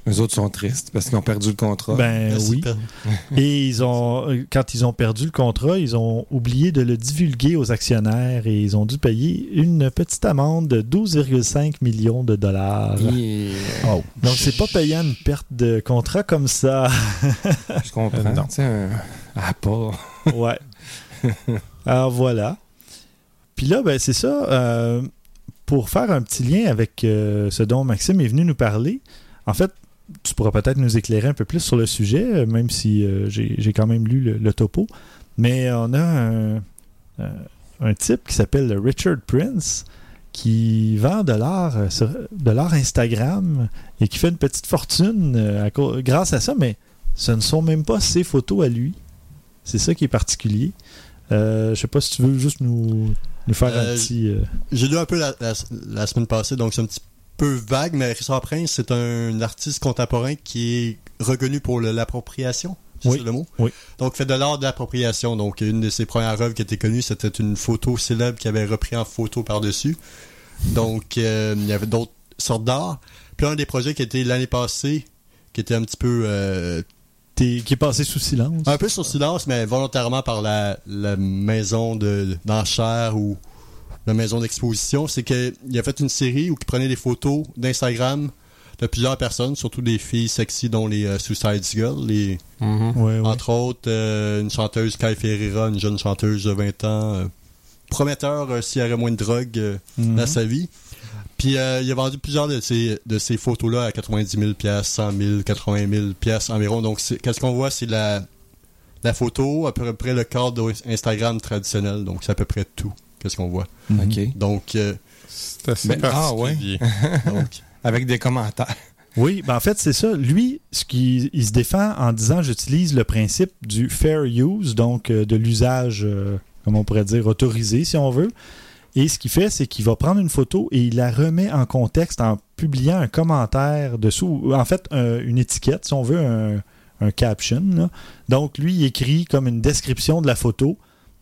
Les autres sont tristes parce qu'ils ont perdu le contrat. Ben Merci, oui. (laughs) Et ils ont, quand ils ont perdu le contrat, ils ont oublié de le divulguer aux actionnaires et ils ont dû payer une petite amende de 12,5 millions de dollars. Et- Donc c'est pas payant une perte de contrat comme ça. Je comprends. Euh, sais, un Apple. Ouais. (laughs) Alors voilà. Puis là, ben, c'est ça. euh, pour faire un petit lien avec euh, ce dont Maxime est venu nous parler, en fait, tu pourras peut-être nous éclairer un peu plus sur le sujet, euh, même si euh, j'ai quand même lu le, le topo. Mais on a un, euh, un type qui s'appelle Richard Prince qui vend de l'art de l'art Instagram et qui fait une petite fortune à grâce à ça, mais ce ne sont même pas ses photos à lui. C'est ça qui est particulier. Euh, je sais pas si tu veux juste nous, nous faire un petit. euh, J'ai lu un peu la, la- la semaine passée, donc c'est un petit peu vague, mais Richard Prince, c'est un artiste contemporain qui est reconnu pour l'appropriation. C'est Oui, le mot? oui. Donc, fait de l'art de l'appropriation. Donc, une de ses premières œuvres qui était connue, c'était une photo célèbre qu'il avait repris en photo par-dessus. Donc, euh, il y avait d'autres sortes d'art. Puis, un des projets qui était l'année passée, qui était un petit peu euh, qui est passé sous silence. un peu sur silence, mais volontairement par la, la maison de d'enchères ou la maison d'exposition, c'est qu'il a fait une série où il prenait des photos d'Instagram de plusieurs personnes, surtout des filles sexy, dont les euh, Suicide Girls, les, Mhm. Ouais. entre autres euh, une chanteuse Kai Ferreira, une jeune chanteuse de 20 ans, euh, prometteur euh, s'il y avait moins de drogue euh, Mhm. dans sa vie. Puis euh, il a vendu plusieurs de ces, de ces photos-là à 90 000 pièces, 100 000, 80 000 pièces environ. Donc qu'est-ce qu'on voit, c'est la la photo à peu près le cadre Instagram traditionnel. Donc c'est à peu près tout. Qu'est-ce qu'on voit. Mhm. Donc euh, C'est assez Ben, ah, ouais. particulier. (laughs) donc Avec des commentaires. Oui, ben en fait, c'est ça. Lui, ce qui, il se défend en disant j'utilise le principe du fair use, donc euh, de l'usage, euh, comme on pourrait dire, autorisé, si on veut. Et ce qu'il fait, c'est qu'il va prendre une photo et il la remet en contexte en publiant un commentaire dessous, ou en fait un- une étiquette, si on veut, un, un caption. là. Donc lui, il écrit comme une description de la photo,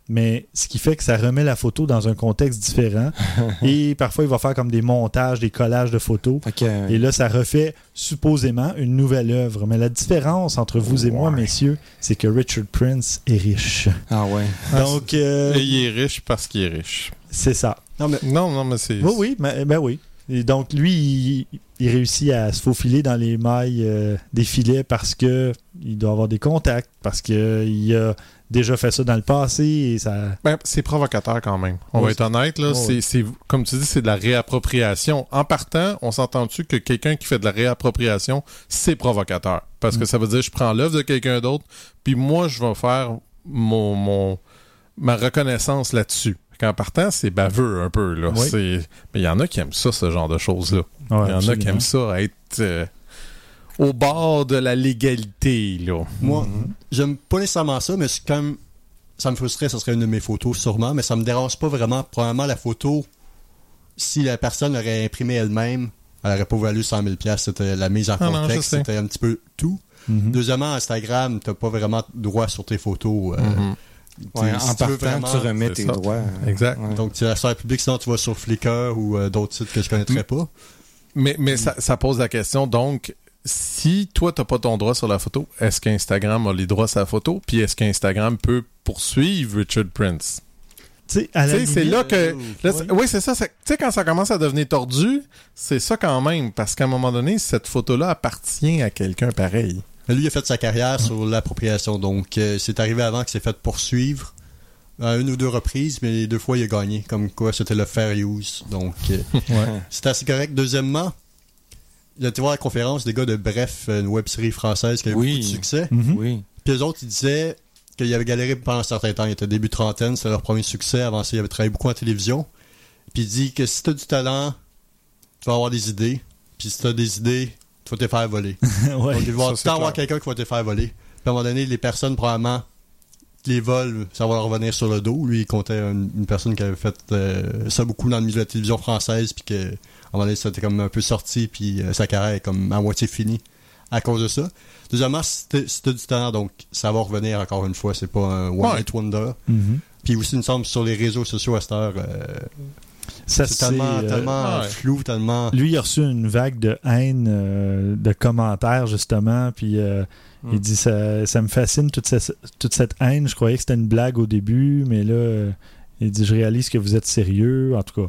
mais ce qui fait que ça remet la photo dans un contexte différent. (laughs) et parfois, il va faire comme des montages, des collages de photos. Euh, Et là, ça refait supposément une nouvelle œuvre. Mais la différence entre vous et moi, messieurs, c'est que Richard Prince est riche. Ah ouais. (laughs) Donc, euh, Et il est riche parce qu'il est riche. c'est ça. Non, mais Non, non, mais c'est. Oui, oui, ben, ben oui. Et donc, lui, il, il réussit à se faufiler dans les mailles euh, des filets parce que il doit avoir des contacts, parce qu'il a déjà fait ça dans le passé et ça. Ben, c'est provocateur quand même. On va être honnête, là. C'est, comme tu dis, c'est de la réappropriation. En partant, on s'entend-tu que quelqu'un qui fait de la réappropriation, c'est provocateur? Parce Mm. que ça veut dire, je prends l'œuvre de quelqu'un d'autre, puis moi, je vais faire mon, mon, ma reconnaissance là-dessus. En partant, c'est baveux un peu, là. Oui. Mais il y en a qui aiment ça, ce genre de choses-là. Ouais, Il y en a qui aiment ça, être euh, au bord de la légalité, là. moi, j'aime pas nécessairement ça, mais c'est quand même. Ça me frustrerait, ça serait une de mes photos, sûrement, mais ça me dérange pas vraiment. Probablement, la photo, si la personne l'aurait imprimée elle-même, elle aurait pas valu 100 000 C'était la mise en Ah contexte, c'était un petit peu tout. Mhm. Deuxièmement, Instagram, t'as pas vraiment droit sur tes photos. euh, Mhm. Ouais, t'es- si en tu partant, vraiment- tu remets tes ça. droits. Exact. ouais. Donc, tu la sphère publique, sinon tu vas sur Flickr ou euh, d'autres sites que je connaîtrais pas. Mais, mais ça, ça pose la question, donc, si toi, t'as pas ton droit sur la photo, est-ce qu'Instagram a les droits sur la photo? Puis est-ce qu'Instagram peut poursuivre Richard Prince? C'est là que... là, Ouais. c'est- oui, c'est ça. Tu sais, quand ça commence à devenir tordu, c'est ça quand même. Parce qu'à un moment donné, cette photo-là appartient à quelqu'un pareil. Mais lui, il a fait sa carrière sur l'appropriation. Donc, euh, c'est arrivé avant qu'il s'est fait poursuivre à une ou deux reprises, mais les deux fois, il a gagné. Comme quoi, c'était le fair use. Donc, euh, (laughs) c'était assez correct. Deuxièmement, il a été voir la conférence des gars de Bref, une web série française qui a eu Oui. beaucoup de succès. Mhm. Oui. Puis les autres, ils disaient qu'ils avaient galéré pendant un certain temps. Ils étaient début trentaine, c'était leur premier succès. Avant ça, ils avaient travaillé beaucoup en télévision. Puis il dit que si t'as du talent, tu vas avoir des idées. Puis si t'as des idées, tu vas te faire voler. (laughs) Ouais. Donc, il va ça, avoir quelqu'un qui va te faire voler. Puis à un moment donné, les personnes, probablement, qui les volent, ça va leur revenir sur le dos. Lui, il comptait une, une personne qui avait fait euh, ça beaucoup dans le milieu de la télévision française, puis que, un moment donné, ça était comme un peu sorti, puis euh, sa carrière est comme à moitié finie à cause de ça. Deuxièmement, t'as du talent, donc ça va revenir encore une fois, c'est pas un one Ouais. wonder. Mhm. Puis aussi, il me semble, sur les réseaux sociaux à cette heure, euh, c'est tellement, euh, tellement ouais. flou, tellement... Lui, il a reçu une vague de haine, euh, de commentaires, justement. Puis euh, il dit ça, ça me fascine, toute, ce- toute cette haine. Je croyais que c'était une blague au début, mais là, euh, il dit Je réalise que vous êtes sérieux. En tout cas,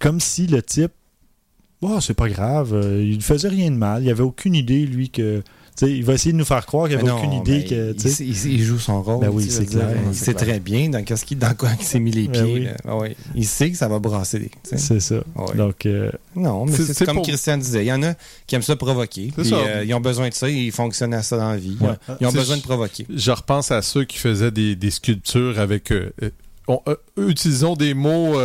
comme si le type, oh, c'est pas grave, euh, il ne faisait rien de mal. Il avait aucune idée, lui, que. tu sais, il va essayer de nous faire croire qu'il Mais avait non, aucune idée que. il, tu sais, il- il joue son rôle. Ben oui, c'est dire, clair, Il c'est sait clair. très bien dans, qu'est-ce qu'il- dans quoi il s'est mis les Ben pieds. oui. Ah ouais. Il sait que ça va brasser. C'est ça. Ouais. Donc, euh, Non, mais C'est- c'est c'est comme pour- Christian disait. Il y en a qui aiment ça provoquer. C'est puis, ça. euh, ils ont besoin de ça. Ils fonctionnent à ça dans la vie. Ouais. Ils ont C'est- besoin de provoquer. Je repense à ceux qui faisaient des, des sculptures avec... euh, euh, on- euh, utilisons des mots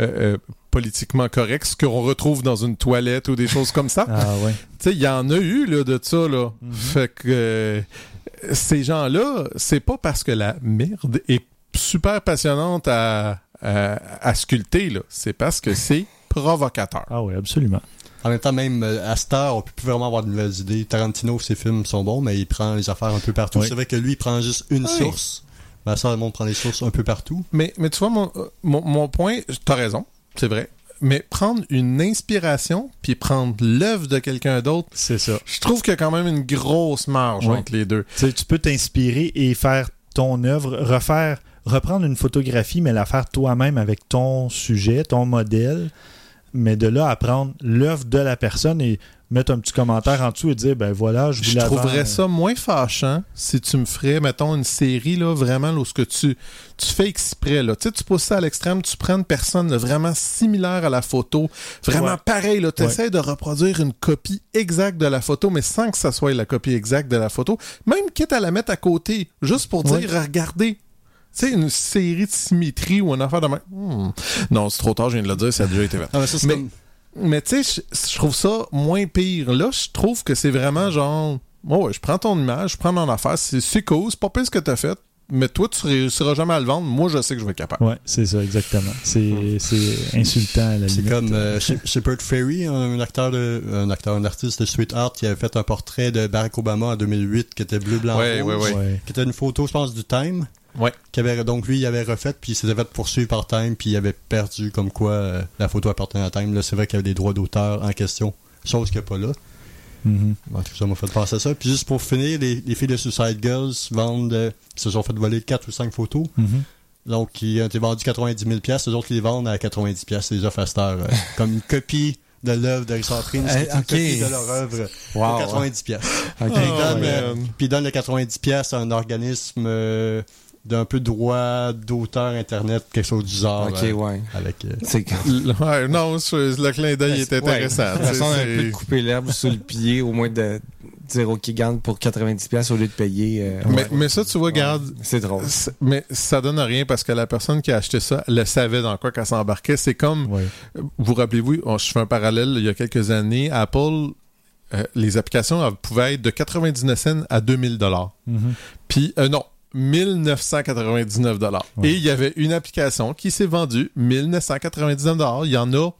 euh, euh, politiquement corrects, ce qu'on retrouve dans une toilette ou des choses comme ça. (laughs) ah ouais. Tu sais, il y en a eu là, de ça. Là. Mhm. Fait que euh, ces gens-là, c'est pas parce que la merde est super passionnante à, à, à sculpter, là. c'est parce que c'est provocateur. Ah ouais, absolument. En même temps, même à cette heure, on peut plus vraiment avoir de nouvelles idées. Tarantino, ses films sont bons, mais il prend les affaires un peu partout. Oui. C'est vrai que lui, il prend juste une Oui. source. Ben, ça, le monde prend les sources un peu partout. Mais, mais tu vois, mon, euh, mon, mon point, t'as raison, c'est vrai. Mais prendre une inspiration puis prendre l'œuvre de quelqu'un d'autre, C'est ça. je trouve qu'il y a quand même une grosse marge Ouais. entre les deux. Tu peux t'inspirer et faire ton œuvre, refaire, reprendre une photographie, mais la faire toi-même avec ton sujet, ton modèle. Mais de là à prendre l'œuvre de la personne et mettre un petit commentaire en dessous et dire, ben voilà, je vous Je trouverais ça moins fâchant si tu me ferais, mettons, une série, là, vraiment, lorsque tu, tu fais exprès, là. Tu sais, tu pousses ça à l'extrême, tu prends une personne là, vraiment similaire à la photo, vraiment Ouais. pareil, là. Tu essaies de reproduire une copie exacte de la photo, mais sans que ça soit la copie exacte de la photo. Même quitte à la mettre à côté, juste pour dire, Ouais. regardez. Tu sais, une série de symétrie ou une affaire de même. Hmm. Non, c'est trop tard, je viens de le dire, ça a déjà été fait. Ah, mais ça, c'est Mais- comme- Mais tu sais, je- trouve ça moins pire. Là, je trouve que c'est vraiment genre, oh ouais, je prends ton image, je prends mon affaire, c'est c'est cool, c'est pas pire ce que t'as fait. mais toi, tu réussiras jamais à le vendre. Moi, je sais que je vais être capable. Ouais, c'est ça, exactement. C'est c'est insultant à la C'est comme euh, Shep- Shepard Fairey, un acteur, de, un acteur, un artiste de street art qui avait fait un portrait de Barack Obama en 2008 qui était bleu, blanc, Ouais, rouge, ouais, ouais. Ouais. qui était une photo, je pense, du Time. Ouais. Qui avait, donc lui, il avait refait, puis il s'était fait poursuivre par Time, puis il avait perdu comme quoi euh, la photo appartenait à Time. Là, c'est vrai qu'il y avait des droits d'auteur en question, chose qu'il n'y a pas là. Mhm. En tout cas, ça m'a fait penser à ça. Puis juste pour finir, les, les filles de Suicide Girls vendent, euh, ils se sont fait voler 4 ou 5 photos. Mhm. Donc, ils ont été vendus 90 000 pièces, les autres les vendent à 90 pièces, les offres à euh, (laughs) comme une copie de l'œuvre de Richard Prince, qui est une copie de leur œuvre Wow. pour 90 pièces. Puis ils donnent, Oh, euh, man. puis ils donnent le 90 pièces à un organisme euh, d'un peu de droit d'auteur internet, quelque chose du genre. Ok, euh, ouais. avec, euh, (laughs) ouais, non, le clin d'œil est intéressant. Ouais. façon un peu de couper l'herbe sous le pied, au moins de dire OK, garde pour 90$ piastres au lieu de payer. euh, mais, ouais. mais ça, tu vois, garde, C'est drôle. c'est- mais ça donne rien parce que la personne qui a acheté ça le savait dans quoi qu'elle s'embarquait. C'est comme, Ouais. vous rappelez-vous, on- je fais un parallèle, il y a quelques années, Apple, euh, les applications elles pouvaient être de 99 cents à 2000 dollars. Mhm. Puis, euh, non, 1999 dollars. Ouais. Et il y avait une application qui s'est vendue 1999 dollars. Il y en a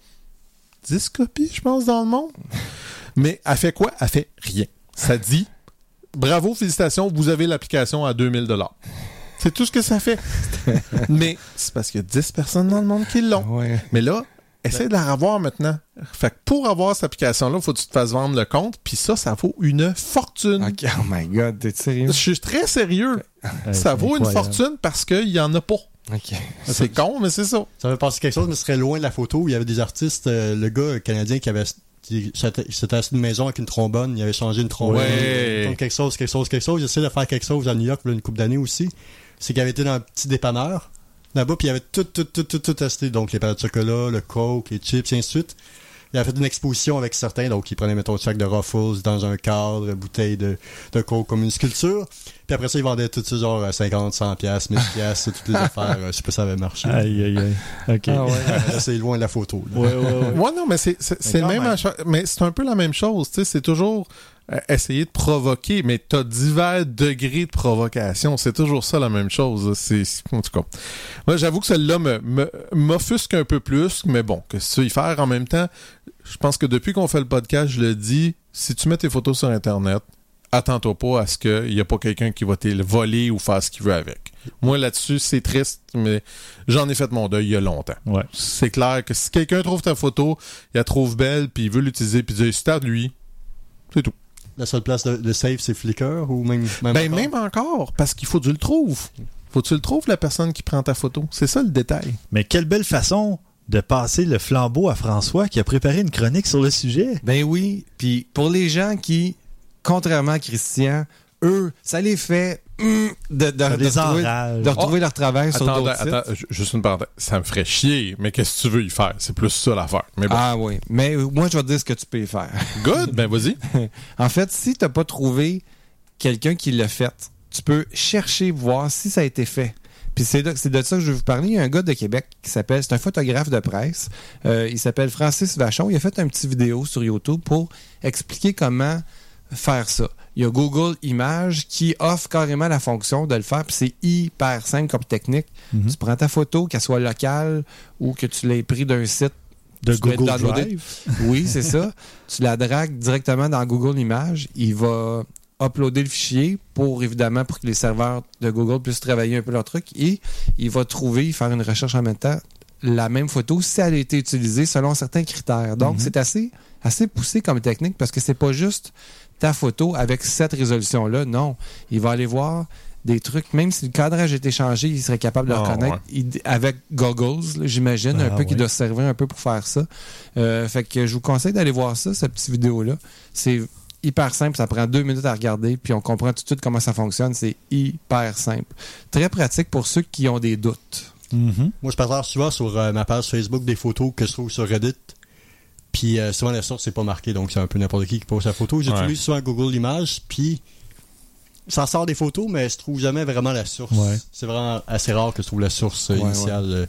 10 copies, je pense, dans le monde. (laughs) Mais elle fait quoi? Elle fait rien. Ça dit, bravo, félicitations, vous avez l'application à 2000 dollars. C'est tout ce que ça fait. (laughs) Mais c'est parce qu'il y a 10 personnes dans le monde qui l'ont. Ouais. Mais là, essaie de la revoir maintenant. Fait que pour avoir cette application-là, il faut que tu te fasses vendre le compte. Puis ça, ça vaut une fortune. Ok, oh my god, t'es sérieux? Je suis très sérieux. Ça vaut une fortune parce qu'il y en a pas. Ok. C'est con, mais c'est ça. Ça me fait penser quelque chose, mais ce serait loin de la photo. Il y avait des artistes, euh, le gars canadien qui avait qui s'était assis une maison avec une trombone, il avait changé une trombone. Ouais. Donc, quelque chose, quelque chose, quelque chose. J'essaie de faire quelque chose à New York, là, une couple d'années aussi. C'est qu'il avait été dans un petit dépanneur là-bas, puis il avait tout, tout, tout, tout, tout testé. Donc, les palettes de chocolat, le coke, les chips, et ainsi de suite. Il avait fait une exposition avec certains, donc il prenait, mettons, le sac de Ruffles dans un cadre, bouteille de, de coke comme une sculpture. Puis après ça, il vendait tout ça, genre, à 50, 100 piastres, 1000 piastres, toutes les (laughs) affaires. euh, Je sais pas si ça avait marché. Aïe, aïe, aïe. OK. Ah ouais. Là, c'est loin de la photo. là. Ouais, ouais, ouais. Ouais, non, mais c'est c'est- le même, même. achat- mais c'est un peu la même chose. Tu sais, c'est toujours euh, essayer de provoquer, mais t'as divers degrés de provocation. C'est toujours ça la même chose. C'est en tout cas. Moi, j'avoue que celle-là me- m'offusque un peu plus, mais bon, que tu y faire en même temps. Je pense que depuis qu'on fait le podcast, je le dis, si tu mets tes photos sur Internet, attends-toi pas à ce qu'il n'y a pas quelqu'un qui va te le voler ou faire ce qu'il veut avec. Moi, là-dessus, c'est triste, mais j'en ai fait mon deuil il y a longtemps. Ouais. C'est clair que si quelqu'un trouve ta photo, il la trouve belle, puis il veut l'utiliser, puis dire c'est à lui, c'est tout. La seule place de, de safe, c'est Flickr ou même. même ben encore? même encore, parce qu'il faut que tu le trouves. Faut que tu le trouves, la personne qui prend ta photo. C'est ça le détail. Mais quelle belle façon de passer le flambeau à François qui a préparé une chronique sur le sujet. Ben oui. Puis pour les gens qui, contrairement à Christian, eux, ça les fait de, retrouver, enrage. de retrouver leur travail sur Attends, d'autres sites. attends, ju- juste une parenthèse. Ça me ferait chier, mais qu'est-ce que tu veux y faire? C'est plus ça l'affaire. Mais bon. Ah oui. Mais euh, moi, je vais te dire ce que tu peux y faire. (laughs) Good, ben vas-y. (laughs) En fait, si tu n'as pas trouvé quelqu'un qui l'a fait, tu peux chercher, voir si ça a été fait. Puis c'est de, c'est de ça que je vais vous parler. Il y a un gars de Québec qui s'appelle, c'est un photographe de presse. Euh, il s'appelle Francis Vachon. Il a fait un petit vidéo sur YouTube pour expliquer comment faire ça. Il y a Google Images qui offre carrément la fonction de le faire. Puis c'est hyper simple comme technique. Mhm. Tu prends ta photo, qu'elle soit locale ou que tu l'aies pris d'un site De tu Google. Drive. (laughs) oui, c'est ça. Tu la dragues directement dans Google Images. Il va uploader le fichier pour, évidemment, pour que les serveurs de Google puissent travailler un peu leur truc. Et il va trouver, faire une recherche en même temps, la même photo si elle a été utilisée selon certains critères. Donc, Mhm. c'est assez, assez poussé comme technique parce que c'est pas juste ta photo avec cette résolution-là. Non. Il va aller voir des trucs, même si le cadrage est échangé, il serait capable de le Ah, reconnaître Il- avec goggles, j'imagine, un Ah, peu qui ouais. doit se servir un peu pour faire ça. Euh, fait que je vous conseille d'aller voir ça, cette petite vidéo-là. C'est hyper simple, ça prend deux minutes à regarder, puis on comprend tout de suite comment ça fonctionne. C'est hyper simple. Très pratique pour ceux qui ont des doutes. Mhm. Moi, je partage souvent sur euh, ma page Facebook des photos que je trouve sur Reddit. Puis euh, souvent, la source, c'est pas marqué, donc c'est un peu n'importe qui qui pose sa photo. J'utilise Ouais. souvent Google Images, puis ça sort des photos, mais je trouve jamais vraiment la source. Ouais. C'est vraiment assez rare que je trouve la source euh, Ouais, initiale. euh.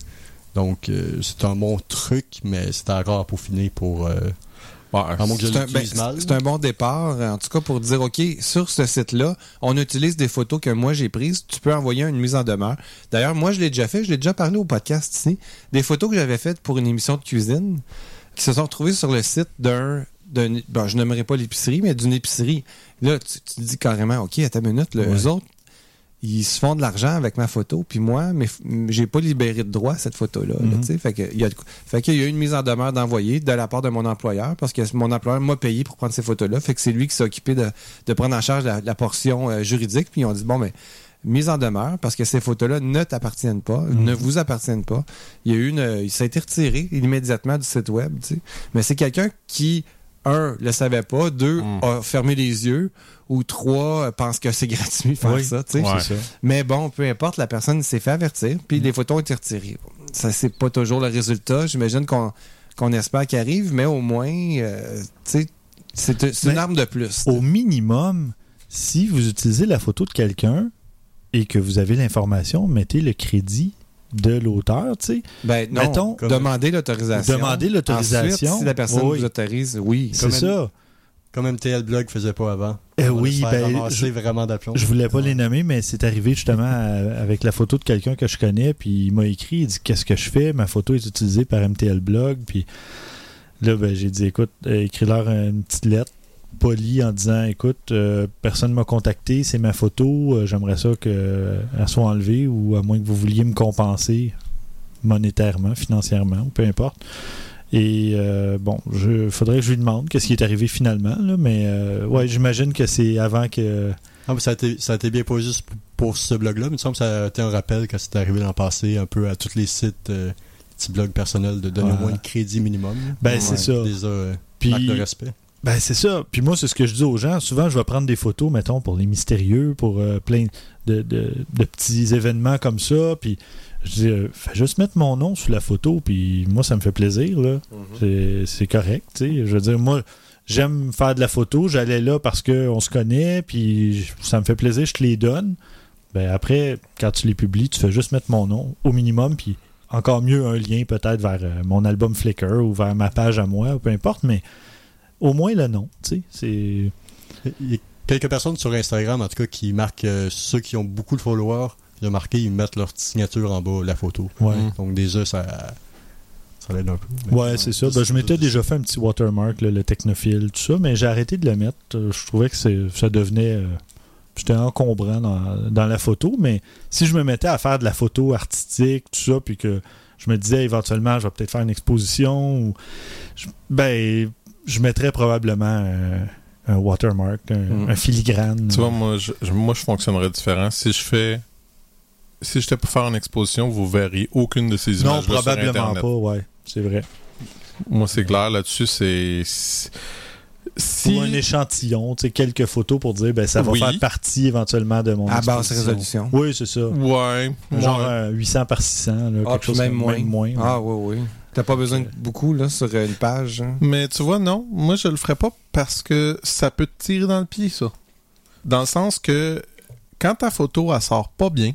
Donc, euh, c'est un bon truc, mais c'est encore à peaufiner pour... euh, C'est un, ben, un bon départ, en tout cas pour dire, OK, sur ce site-là, on utilise des photos que moi j'ai prises. Tu peux envoyer une mise en demeure. D'ailleurs, moi, je l'ai déjà fait. Je l'ai déjà parlé au podcast ici. Des photos que j'avais faites pour une émission de cuisine qui se sont retrouvées sur le site d'un. d'un bon, je n'aimerais pas l'épicerie, mais d'une épicerie. Là, tu, tu te dis carrément, OK, à ta minute, Ouais. eux autres, ils se font de l'argent avec ma photo, puis moi, mais j'ai pas libéré de droit cette photo-là. là, tu sais. fait que il y a qu'il y a eu une mise en demeure d'envoyer de la part de mon employeur, parce que mon employeur m'a payé pour prendre ces photos-là. Fait que c'est lui qui s'est occupé de, de prendre en charge la, la portion euh, juridique. Puis ils ont dit bon, mais mise en demeure, parce que ces photos-là ne t'appartiennent pas, ne vous appartiennent pas. Il y a eu une, euh, ça a été retiré immédiatement du site web. tu sais. Mais c'est quelqu'un qui un, le savait pas, deux, Mm. a fermé les yeux, ou trois, euh, pense que c'est (laughs) gratuit faire Oui. ça, tu sais. Ouais. C'est ça. Mais bon, peu importe, la personne s'est fait avertir, puis les photos ont été retirées. Ça, c'est pas toujours le résultat. J'imagine qu'on qu'on espère qu'il arrive, mais au moins, euh, tu sais, c'est c'est une arme de plus. Au minimum, si vous utilisez la photo de quelqu'un et que vous avez l'information, mettez le crédit de l'auteur, tu sais. Ben non, Mettons- demandez l'autorisation. Demandez l'autorisation. Ensuite, si la personne Oui. vous autorise, oui. C'est ça. Comme MTL Blog faisait pas avant. Euh, On va oui, ben, je- vraiment d'aplomb. Je voulais pas les nommer, mais c'est arrivé justement à- avec la photo de quelqu'un que je connais, puis il m'a écrit, il dit qu'est-ce que je fais, ma photo est utilisée par MTL Blog, puis là ben, j'ai dit écoute, euh, écris-leur une petite lettre polie en disant écoute, euh, personne m'a contacté, c'est ma photo, euh, j'aimerais ça qu'elle soit enlevée ou à moins que vous vouliez me compenser monétairement, financièrement, ou peu importe. Et euh, bon, je faudrait que je lui demande qu'est-ce qui est arrivé finalement, là, mais euh, ouais, j'imagine que c'est avant que Ah, mais ça, a été, ça a été bien pas juste pour, ce blog-là, mais il me semble que ça a été un rappel quand c'était arrivé l'an passé, un peu à tous les sites, euh, petits blogs personnels, de donner au moins un crédit minimum. Ben, c'est ça. Des euh, Puis- de respect. Ben, c'est ça. Puis moi, c'est ce que je dis aux gens. Souvent, je vais prendre des photos, mettons, pour les mystérieux, pour euh, plein de, de- de petits événements comme ça. Puis je dis, euh, fais juste mettre mon nom sous la photo, puis moi, ça me fait plaisir, là. C'est- C'est correct. Je veux dire, moi, j'aime faire de la photo. J'allais là parce qu'on se connaît, puis ça me fait plaisir, je te les donne. Ben, après, quand tu les publies, tu fais juste mettre mon nom au minimum, puis encore mieux, un lien peut-être vers euh, mon album Flickr ou vers ma page à moi, ou peu importe, mais au moins le nom, tu sais. C'est. Il y a quelques personnes sur Instagram, en tout cas, qui marquent euh, ceux qui ont beaucoup de followers. De marquer, ils mettent leur petite signature en bas de la photo. Ouais. Mm. Donc déjà, ça, ça l'aide un peu. Mais- Ouais, c'est ça. Ben, je m'étais déjà fait un petit watermark, là, le technophile, tout ça, mais j'ai arrêté de le mettre. Euh, Je trouvais que c'est- ça devenait. euh, J'étais encombrant dans, dans la photo, mais si je me mettais à faire de la photo artistique, tout ça, puis que je me disais éventuellement, je vais peut-être faire une exposition, ou, je- ben, je mettrais probablement un watermark, un, Mm. un filigrane. Tu vois, moi je, je- moi, je fonctionnerais différent. Si je fais. Si j'étais pour faire une exposition, vous verriez aucune de ces non, images sur probablement Internet. pas, ouais, c'est vrai. Moi, c'est clair là-dessus, c'est. Si. Ou un échantillon, tu sais, quelques photos pour dire, ben, ça va Oui. faire partie éventuellement de mon À basse résolution. Oui, c'est ça. Ouais. Genre ouais. euh, 800 par 600, là, Ah, quelque chose même moins. ouais. Ah, oui, oui. T'as pas besoin de beaucoup, là, sur une page. hein? Mais tu vois, non, moi je le ferais pas parce que ça peut te tirer dans le pied, ça. Dans le sens que quand ta photo elle sort pas bien,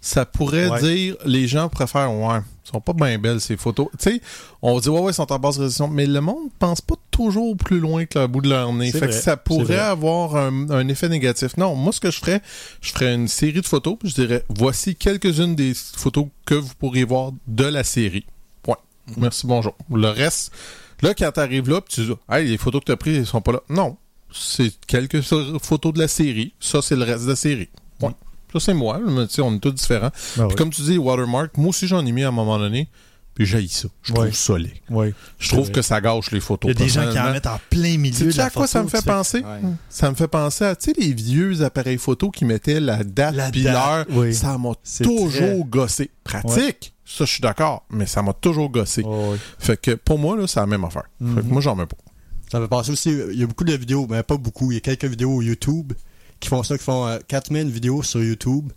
ça pourrait Ouais. dire les gens préfèrent ouais, sont pas bien belles ces photos. Tu sais, on dit ouais ouais, ils sont en basse résolution, mais le monde pense pas toujours plus loin que le bout de leur nez. Fait que ça pourrait avoir un, un effet négatif. Non, moi ce que je ferais, je ferais une série de photos, je dirais voici quelques-unes des photos que vous pourriez voir de la série. Point. Merci, bonjour. Le reste, là, quand t'arrives là, tu dis, hey, les photos que t'as prises, elles sont pas là. Non. C'est quelques photos de la série. Ça, c'est le reste de la série. Point. Ça, c'est moi. Mais, on est tous différents. Ah Puis oui. comme tu dis, Watermark, moi aussi, j'en ai mis à un moment donné. Puis j'ai ça. Je trouve Ouais. ça laid. Ouais. Je trouve vrai. que ça gâche les Il photos. y a des gens qui en mettent en plein milieu Tu de sais la à quoi photo, ça me fait penser? Ouais. Ça me fait penser à, tu sais, les vieux appareils photo qui mettaient la date La puis l'heure. oui. Ça m'a toujours très- gossé. Pratique. Ça, je suis d'accord. Mais ça m'a toujours gossé. Oh, oui. Fait que pour moi, là, c'est la même affaire. Fait que Mhm. moi, j'en mets pas. Ça me fait penser aussi, il y a beaucoup de vidéos, mais pas beaucoup. Il y a quelques vidéos YouTube qui font ça, qui font euh, 4000 vidéos sur YouTube.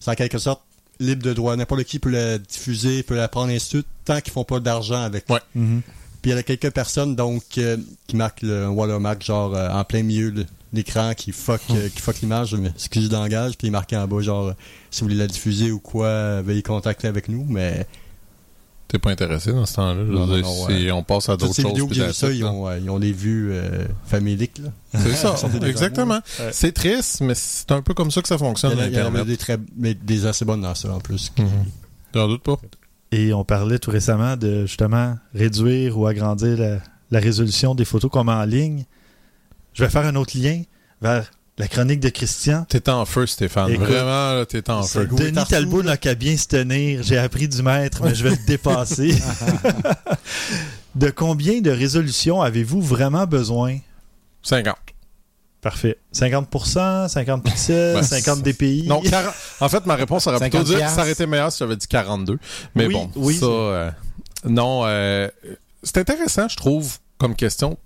C'est en quelque sorte libre de droit. N'importe qui peut la diffuser, peut la prendre ainsi de suite, tant qu'ils font pas d'argent avec. Ouais. Mhm. Puis il y a quelques personnes donc euh, qui marquent le un watermark genre euh, en plein milieu de l'écran qui fuck euh, qui fuck l'image, excusez le langage, puis marqué en bas genre euh, si vous voulez la diffuser ou quoi, euh, veuillez contacter avec nous, mais T'es pas intéressé dans ce temps-là. Je veux Non, non, dire, non, c'est- ouais. On passe à d'autres choses. vidéos que j'ai ça, ils ont, euh, ils ont des vues euh, familiques. C'est (laughs) ça, exactement. Ouais. C'est triste, mais c'est un peu comme ça que ça Il y fonctionne, en a, il y a des, très, mais des assez bonnes dans ça en plus. J'en doute pas. Et on parlait tout récemment de justement réduire ou agrandir la, la résolution des photos qu'on met en ligne. Je vais faire un autre lien vers la chronique de Christian. T'es en feu, Stéphane. Écoute, Vraiment, là, t'es en feu. Denis Talbot là. n'a qu'à bien se tenir. J'ai appris du maître, mais je vais le dépasser. (laughs) de combien de résolutions avez-vous vraiment besoin? 50. Parfait. 50%, 50 pixels, Ben, 50 dpi. Non, 40 en fait, ma réponse aurait plutôt 50 dit piastres. ça aurait été meilleur si j'avais dit 42. Mais Oui, bon, oui, ça. euh, non, euh, c'est intéressant, je trouve, comme question.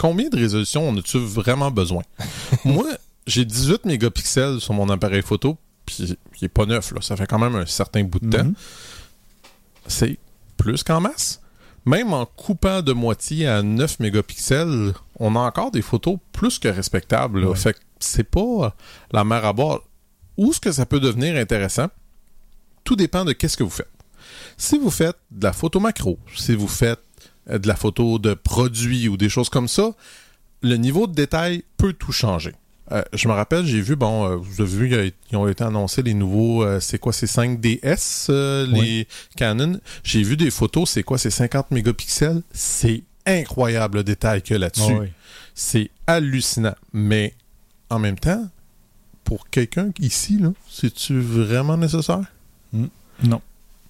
Combien de résolutions en as-tu vraiment besoin? (laughs) Moi, j'ai 18 mégapixels sur mon appareil photo, puis il est pas neuf, là. Ça fait quand même un certain bout de temps. Mhm. C'est plus qu'en masse. Même en coupant de moitié à 9 mégapixels, on a encore des photos plus que respectables. Ouais. Fait que c'est pas la mer à boire. Où est-ce que ça peut devenir intéressant? Tout dépend de qu'est-ce que vous faites. Si vous faites de la photo macro, si vous faites de la photo de produits ou des choses comme ça, le niveau de détail peut tout changer. Euh, je me rappelle, j'ai vu, bon, euh, vous avez vu, ils ont été annoncés les nouveaux, euh, c'est quoi, c'est 5DS, euh, les Oui. Canon. J'ai vu des photos, c'est quoi, c'est 50 mégapixels. C'est incroyable le détail qu'il y a là-dessus. Ah oui. C'est hallucinant. Mais en même temps, pour quelqu'un ici, là, c'est-tu vraiment nécessaire? Non.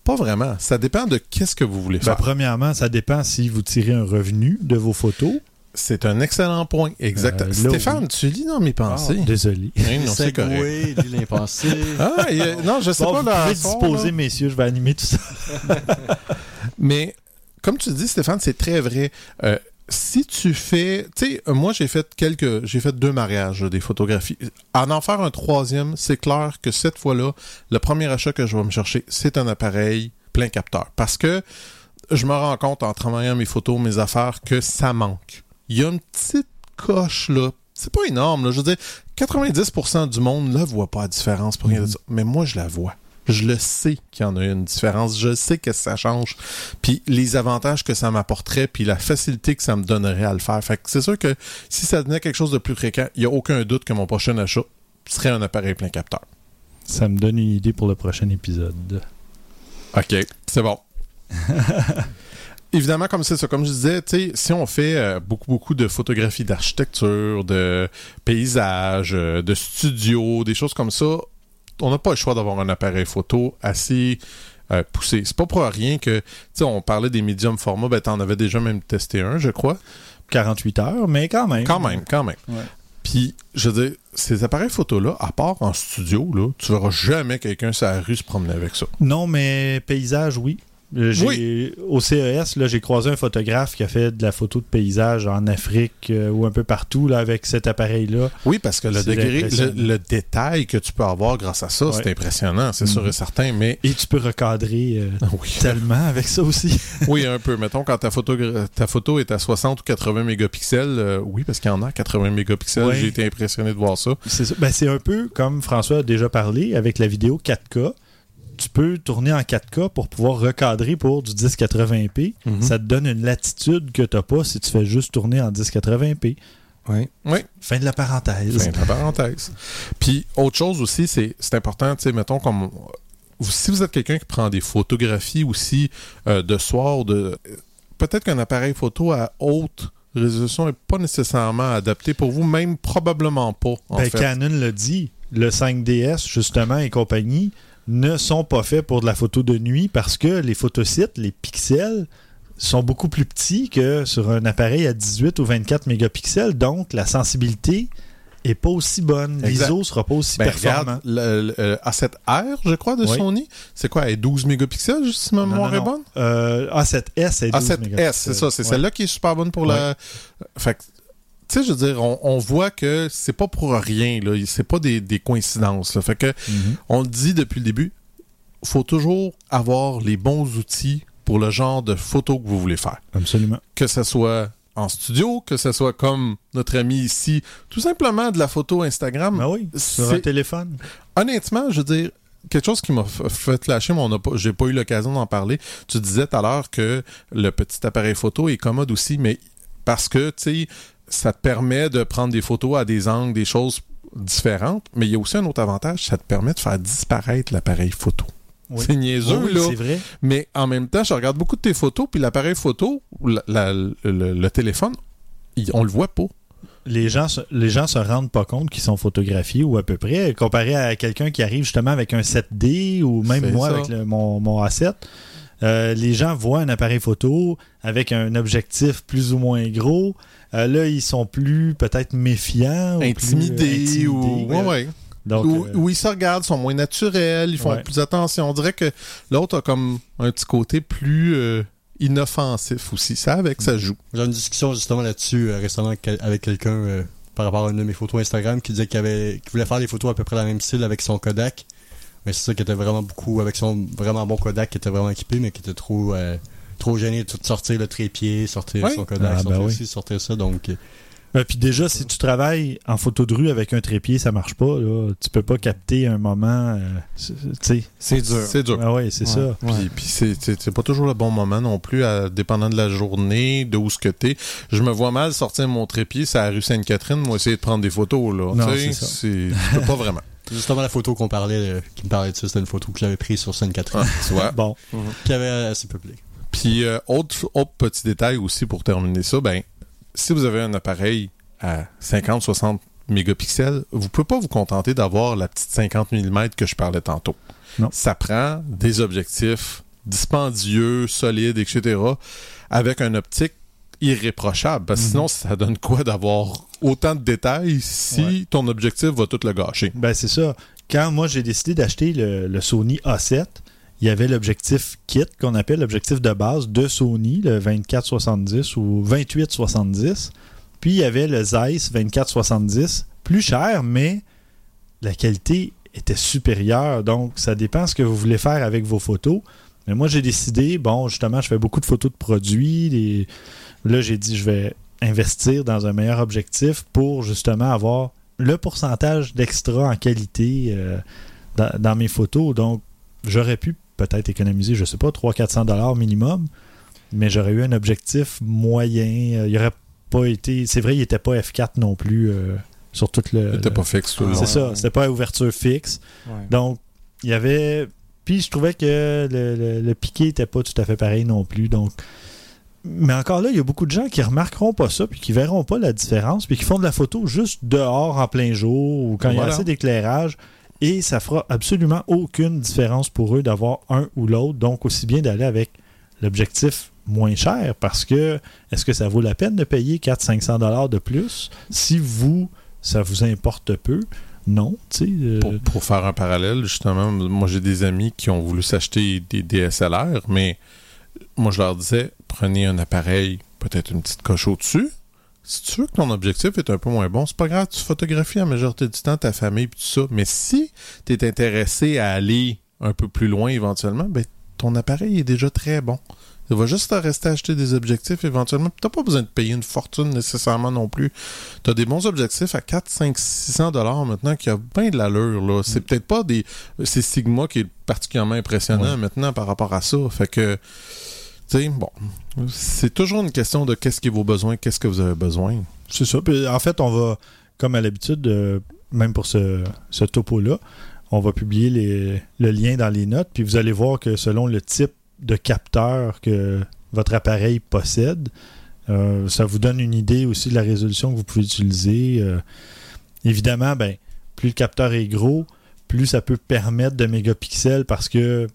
Pas vraiment. Ça dépend de qu'est-ce que vous voulez Ben, faire. premièrement, ça dépend si vous tirez un revenu de vos photos. C'est un excellent point. Exact. Euh, Stéphane, oui. tu lis dans mes pensées. Ah, désolé. Oui, non, c'est correct. L'impensé. Ah, non, je sais Bon, pas vous dans pouvez son, disposer, là. messieurs, je vais animer tout ça. (laughs) Mais comme tu dis, Stéphane, c'est très vrai. Euh, si tu fais, tu sais, euh, moi j'ai fait quelques, j'ai fait deux mariages, des photographies. En en faire un troisième, c'est clair que cette fois-là, le premier achat que je vais me chercher, c'est un appareil plein capteur, parce que je me rends compte en travaillant mes photos, mes affaires, que ça manque. Il y a une petite coche là. C'est pas énorme, là. Je veux dire, 90% du monde ne voit pas la différence pour rien de ça. Mais moi, je la vois. Je le sais qu'il y en a une différence. Je sais que ça change. Puis les avantages que ça m'apporterait, puis la facilité que ça me donnerait à le faire. Fait que c'est sûr que si ça devenait quelque chose de plus fréquent, il n'y a aucun doute que mon prochain achat serait un appareil plein capteur. Ça me donne une idée pour le prochain épisode. OK, c'est bon. (laughs) Évidemment, comme c'est ça, comme je disais, si on fait euh, beaucoup, beaucoup de photographies d'architecture, de paysages, euh, de studios, des choses comme ça, on n'a pas le choix d'avoir un appareil photo assez euh, poussé. C'est pas pour rien que, tu sais, on parlait des médiums formats, ben t'en avais déjà même testé un, je crois. 48 heures, mais quand même. Quand même, quand même. Ouais. Puis, je veux dire, ces appareils photos-là, à part en studio, là, tu verras jamais quelqu'un sur la rue se promener avec ça. Non, mais paysage, oui. Au CES, là, j'ai croisé un photographe qui a fait de la photo de paysage en Afrique euh, ou un peu partout là, avec cet appareil-là. Oui, parce que le C'est degré, le, impressionnant. le détail que tu peux avoir grâce à ça, Ouais. c'est impressionnant, c'est Mhm. sûr et certain, mais Et tu peux recadrer euh, (laughs) oui. tellement avec ça aussi. (laughs) oui, un peu. Mettons, quand ta photo, ta photo est à 60 ou 80 mégapixels, euh, oui, parce qu'il y en a 80 mégapixels, Ouais. j'ai été impressionné de voir ça. C'est. Ben, c'est un peu comme François a déjà parlé avec la vidéo 4K. Tu peux tourner en 4K pour pouvoir recadrer pour du 1080p. Mhm. Ça te donne une latitude que tu n'as pas si tu fais juste tourner en 1080p. Oui. Oui, Fin de la parenthèse. fin de la parenthèse. Puis, autre chose aussi, c'est c'est important, tu sais, mettons, comme si vous êtes quelqu'un qui prend des photographies aussi euh, de soir, de peut-être qu'un appareil photo à haute résolution n'est pas nécessairement adapté pour vous, même probablement pas, en Ben, fait. Canon l'a dit. Le 5DS, justement, et compagnie, ne sont pas faits pour de la photo de nuit parce que les photosites, les pixels, sont beaucoup plus petits que sur un appareil à 18 ou 24 mégapixels. Donc, la sensibilité est pas aussi bonne. L'ISO sera pas aussi Ben, performant. regarde, le, le- euh, A7R, je crois, de Oui. Sony, c'est quoi, elle est 12 mégapixels, si ma mémoire est bonne? Euh, A7S est 12 A7S, mégapixels. c'est ça, c'est Ouais. celle-là qui est super bonne pour la... Fait que, tu sais, je veux dire, on, on voit que c'est pas pour rien, là, c'est pas des, des coïncidences, là. Fait que, Mhm. on le dit depuis le début, faut toujours avoir les bons outils pour le genre de photos que vous voulez faire. Absolument. Que ce soit en studio, que ce soit comme notre ami ici, tout simplement de la photo Instagram. Ben oui, sur un téléphone. honnêtement, je veux dire, quelque chose qui m'a fait flasher, mais j'ai pas eu l'occasion d'en parler. Tu disais tout à l'heure que le petit appareil photo est commode aussi, mais parce que, tu sais, ça te permet de prendre des photos à des angles, des choses différentes, mais il y a aussi un autre avantage, ça te permet de faire disparaître l'appareil photo. Oui. C'est niaiseux, Oui, là. c'est vrai. Mais en même temps, je regarde beaucoup de tes photos, puis l'appareil photo, la- la- le, le téléphone, il- on le voit pas. les gens, se- les gens se rendent pas compte qu'ils sont photographiés ou à peu près, comparé à quelqu'un qui arrive justement avec un 7D ou même moi ça. avec le- mon, mon A7. Euh, les gens voient un appareil photo avec un objectif plus ou moins gros. Euh, là, ils sont plus peut-être méfiants. ou plus, euh, Intimidés ou. intimidés. Ouais, ouais. Donc, Ou, euh, ils se regardent, sont moins naturels, ils font Ouais. plus attention. On dirait que l'autre a comme un petit côté plus euh, inoffensif aussi. Ça avec, ça joue. J'ai eu une discussion justement là-dessus euh, récemment avec, quel- avec quelqu'un euh, par rapport à une de mes photos Instagram qui disait qu'il voulait faire des photos à peu près dans le même style avec son Kodak. Mais c'est ça qui était vraiment beaucoup avec son vraiment bon Kodak qui était vraiment équipé mais qui était trop euh, trop gêné de tout sortir le trépied, sortir son Kodak, Ah, ben sortir oui. ci, sortir ça donc euh, Ben, puis déjà, si tu travailles en photo de rue avec un trépied, ça marche pas. Là. Tu peux pas capter un moment. euh, c'est- dur. C'est dur. Ah ouais, c'est ça. Puis, puis c'est, pas toujours le bon moment non plus, à- dépendant de la journée, de où ce que t'es. Je me vois mal sortir mon trépied, c'est à la rue Sainte-Catherine, moi essayer de prendre des photos, là. Non, ça. tu peux pas vraiment. (laughs) justement la photo qu'on parlait euh, qui me parlait de ça, c'était une photo que j'avais prise sur Sainte-Catherine Ah, tu vois. (laughs) Bon. qui avait assez public. Puis, euh, autre, autre petit détail aussi pour terminer ça, ben, si vous avez un appareil à 50-60 mégapixels, vous pouvez pas vous contenter d'avoir la petite 50 mm que je parlais tantôt. Non. Ça prend des objectifs dispendieux, solides, etc., avec un optique irréprochable. Parce que Mhm. sinon, ça donne quoi d'avoir autant de détails si Ouais. ton objectif va tout le gâcher? Ben, c'est ça. Quand moi, j'ai décidé d'acheter le, le Sony A7, il y avait l'objectif kit qu'on appelle l'objectif de base de Sony, le 2470 ou 2870. Puis il y avait le Zeiss 2470, plus cher, mais la qualité était supérieure. Donc, ça dépend ce que vous voulez faire avec vos photos. Mais moi, j'ai décidé, bon, justement, je fais beaucoup de photos de produits. des- Là, j'ai dit, je vais investir dans un meilleur objectif pour justement avoir le pourcentage d'extra en qualité euh, dans, dans mes photos. Donc, j'aurais pu peut-être économiser, je sais pas, 300-400 dollars minimum, mais j'aurais eu un objectif moyen. Euh, il aurait pas été. C'est vrai, il n'était pas F4 non plus euh, sur tout le. C'était le- pas fixe tout le. C'est ça, c'était pas à ouverture fixe. Ouais. Donc, il y avait. Puis je trouvais que le, le- le piqué était pas tout à fait pareil non plus. Donc. Mais encore là, il y a beaucoup de gens qui remarqueront pas ça, puis qui verront pas la différence, puis qui font de la photo juste dehors en plein jour ou quand il y a assez d'éclairage. Et ça fera absolument aucune différence pour eux d'avoir un ou l'autre. Donc, aussi bien d'aller avec l'objectif moins cher parce que est-ce que ça vaut la peine de payer 400-500 dollars de plus si vous, ça vous importe peu? Non, tu sais. euh, pour, pour faire un parallèle, justement, moi j'ai des amis qui ont voulu s'acheter des DSLR, mais moi je leur disais, prenez un appareil, peut-être une petite coche au-dessus. Si tu veux que ton objectif est un peu moins bon, c'est pas grave, tu photographies la majorité du temps ta famille et tout ça. Mais si tu es intéressé à aller un peu plus loin éventuellement, ben ton appareil est déjà très bon. Il va juste te rester à acheter des objectifs éventuellement. Tu n'as pas besoin de payer une fortune nécessairement non plus. Tu as des bons objectifs à 4, 5, 600 dollars maintenant qui a bien de l'allure. là. C'est peut-être pas des. C'est Sigma qui est particulièrement impressionnant Ouais. maintenant par rapport à ça. Fait que. Bon. C'est toujours une question de qu'est-ce qui est vos besoins, qu'est-ce que vous avez besoin. C'est ça. Puis, en fait, on va, comme à l'habitude, euh, même pour ce, topo-là, on va publier le lien dans les notes. Puis vous allez voir que selon le type de capteur que votre appareil possède, euh, ça vous donne une idée aussi de la résolution que vous pouvez utiliser. Euh, évidemment, ben, plus le capteur est gros, plus ça peut permettre de mégapixels parce que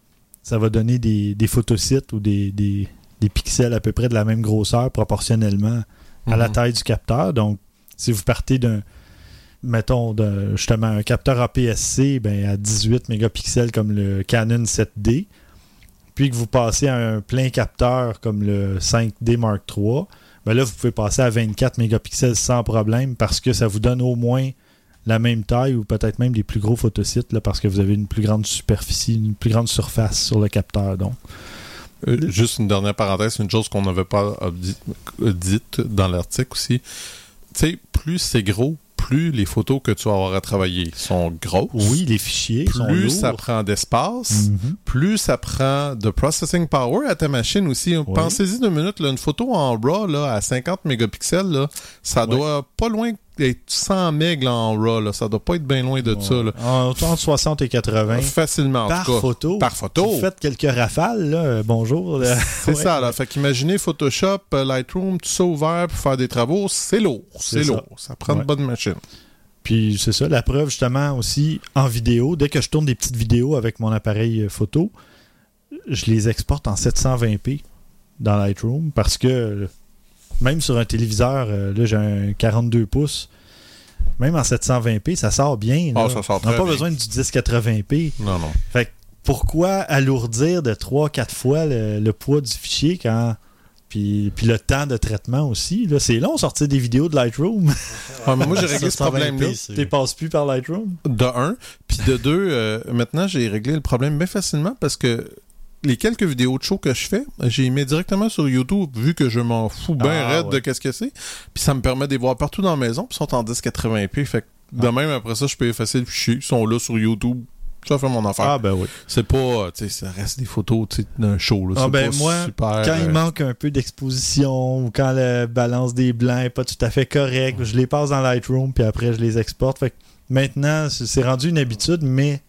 ça va donner des, des photosites ou des, des- des pixels à peu près de la même grosseur proportionnellement à la Mhm. taille du capteur. Donc, si vous partez d'un, mettons, d'un- justement, un capteur APS-C ben, à 18 mégapixels comme le Canon 7D, puis que vous passez à un plein capteur comme le 5D Mark III, ben là, vous pouvez passer à 24 mégapixels sans problème parce que ça vous donne au moins la même taille ou peut-être même des plus gros photosites là, parce que vous avez une plus grande superficie, une plus grande surface sur le capteur. Donc, Euh, juste une dernière parenthèse, une chose qu'on n'avait pas dit- dite dans l'article aussi. Tu sais, plus c'est gros, plus les photos que tu vas avoir à travailler sont grosses. Oui, les fichiers sont Plus ça prend d'espace, Mhm. plus ça prend de processing power à ta machine aussi. Pensez-y deux minutes, là, une photo en RAW là, à 50 mégapixels, là, ça doit pas loin d'être 100 MB en RAW. Là. Ça doit pas être bien loin de ça. Là. En- Entre 60 et 80. Facilement, en Par tout cas. photo. Par photo. Vous faites quelques rafales, là. Bonjour. C'est Ouais. ça, là. Fait qu'imaginez Photoshop, euh, Lightroom, tout ça ouvert pour faire des travaux, c'est lourd. C'est ça. lourd. Ça prend Ouais. de bonnes machines. Puis c'est ça, la preuve justement aussi en vidéo. Dès que je tourne des petites vidéos avec mon appareil euh, photo, je les exporte en 720p dans Lightroom parce que euh, même sur un téléviseur, euh, là j'ai un 42 pouces, même en 720p, ça sort bien. Ah, ça sort On n'a pas bien. besoin du 1080p. Non, non. Fait que pourquoi alourdir de 3-4 fois le, le poids du fichier quand. Puis, puis le temps de traitement aussi. là? C'est long sortir des vidéos de Lightroom. Ah, mais moi, j'ai réglé ce 720p, problème-là. Tu passes plus par Lightroom? De un. Puis de deux, euh, maintenant, j'ai réglé le problème bien facilement parce que les quelques vidéos de show que je fais, j'ai mis directement sur YouTube, vu que je m'en fous bien Ah, raide ouais. de qu'est-ce que c'est. Puis ça me permet de les voir partout dans la maison, puis ils sont en 1080p. Fait que de même, après ça, je peux effacer le fichier. Ils sont là sur YouTube. Ça fait mon affaire. Ah, ben oui. C'est pas, euh, tu sais, ça reste des photos tu sais, d'un show. Là. Ah ben pas moi, super, quand euh, il manque un peu d'exposition ou quand la balance des blancs est pas tout à fait correcte, je les passe dans Lightroom puis après je les exporte. Fait que maintenant, c'est rendu une habitude, mais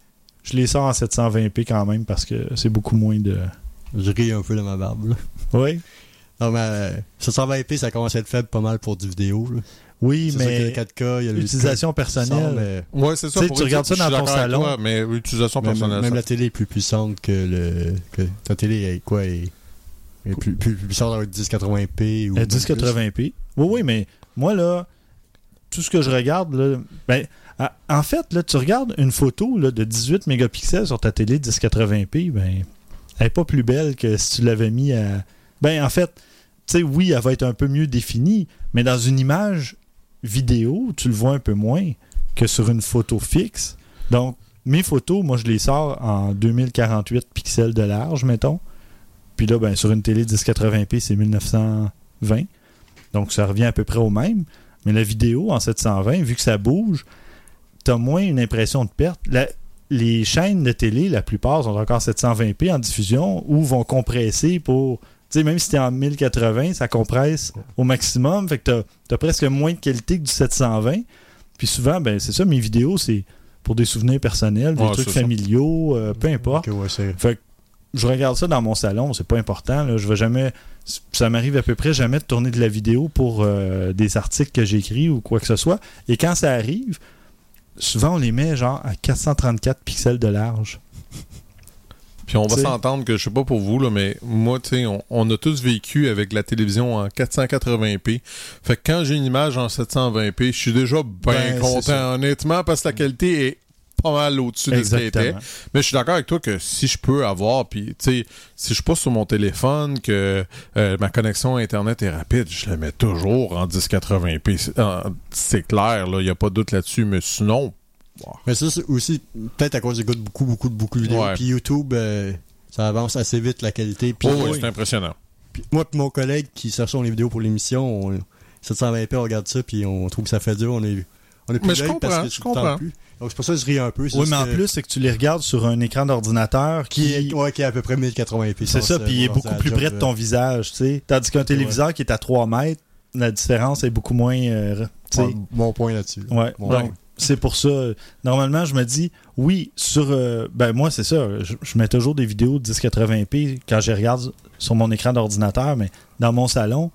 je les sors en 720p quand même parce que c'est beaucoup moins de. Je ris un peu de ma barbe. Là. Oui. Non, mais euh, 720p, ça commence à être faible pas mal pour du vidéo. là. Oui, mais le 4K, il y a le utilisation code qui sort, personnelle. mais Ouais, c'est ça. Pour tu regardes ça dans ton salon. toi, mais utilisation même, personnelle. même ça. la télé est plus puissante que le. que ta télé est quoi est, est plus, plus, plus puissante avec 1080p ou. Euh, même plus. 1080p. Oui, oui, mais moi, là, tout ce que je regarde, là, ben, en fait, là, tu regardes une photo là, de 18 mégapixels sur ta télé 1080p, ben, elle n'est pas plus belle que si tu l'avais mis à. Ben, en fait, tu sais, oui, elle va être un peu mieux définie, mais dans une image vidéo, tu le vois un peu moins que sur une photo fixe. Donc, mes photos, moi, je les sors en 2048 pixels de large, mettons. Puis là, ben, sur une télé 1080p, c'est 1920. Donc, ça revient à peu près au même. Mais la vidéo en 720, vu que ça bouge, tu as moins une impression de perte. La- les chaînes de télé, la plupart, sont encore 720p en diffusion ou vont compresser pour. Tu sais, même si tu es en 1080, ça compresse au maximum. Fait que tu as, presque moins de qualité que du 720. Puis souvent, ben, c'est ça, mes vidéos, c'est pour des souvenirs personnels, des Ouais, trucs familiaux, euh, peu importe. Ouais, Fait que je regarde ça dans mon salon, c'est pas important. Là. Je vais jamais. Ça m'arrive à peu près jamais de tourner de la vidéo pour euh, des articles que j'écris ou quoi que ce soit. Et quand ça arrive, souvent on les met genre à 434 pixels de large. Puis on va s'entendre que je sais pas pour vous, là, mais moi, tu sais, on, on a tous vécu avec la télévision en 480p. Fait que quand j'ai une image en 720p, je suis déjà bien Ben, c'est content, honnêtement, parce que la qualité est pas mal au-dessus de ce était. Mais je suis d'accord avec toi que si je peux avoir, puis tu sais, si je suis pas sur mon téléphone, que euh, ma connexion Internet est rapide, je la mets toujours en 1080p. C'est- clair, il n'y a pas de doute là-dessus, mais sinon, Mais ça, c'est aussi peut-être à cause j'écoute beaucoup, beaucoup, beaucoup de vidéos. Puis YouTube, euh, ça avance assez vite la qualité. Oh, oui, c'est impressionnant. Moi et mon collègue qui cherche les vidéos pour l'émission, on, 720p, on regarde ça, puis on trouve que ça fait dur. On est, on est plus Mais je comprends, parce que je le comprends. plus. Donc c'est pour ça que je ris un peu. Oui, mais en que- plus, c'est que tu les regardes sur un écran d'ordinateur qui ouais, qui est à peu près 1080p. c'est ça, puis il est beaucoup plus près de ton visage, tu sais. Tandis qu'un téléviseur qui est à 3 mètres, la différence est beaucoup moins. euh, tu sais. Mon point là-dessus. Ouais. Donc, c'est pour ça. Normalement, je me dis, oui, sur. euh, ben, moi, c'est ça. Je, je mets toujours des vidéos de 1080p quand je regarde sur mon écran d'ordinateur, mais dans mon salon,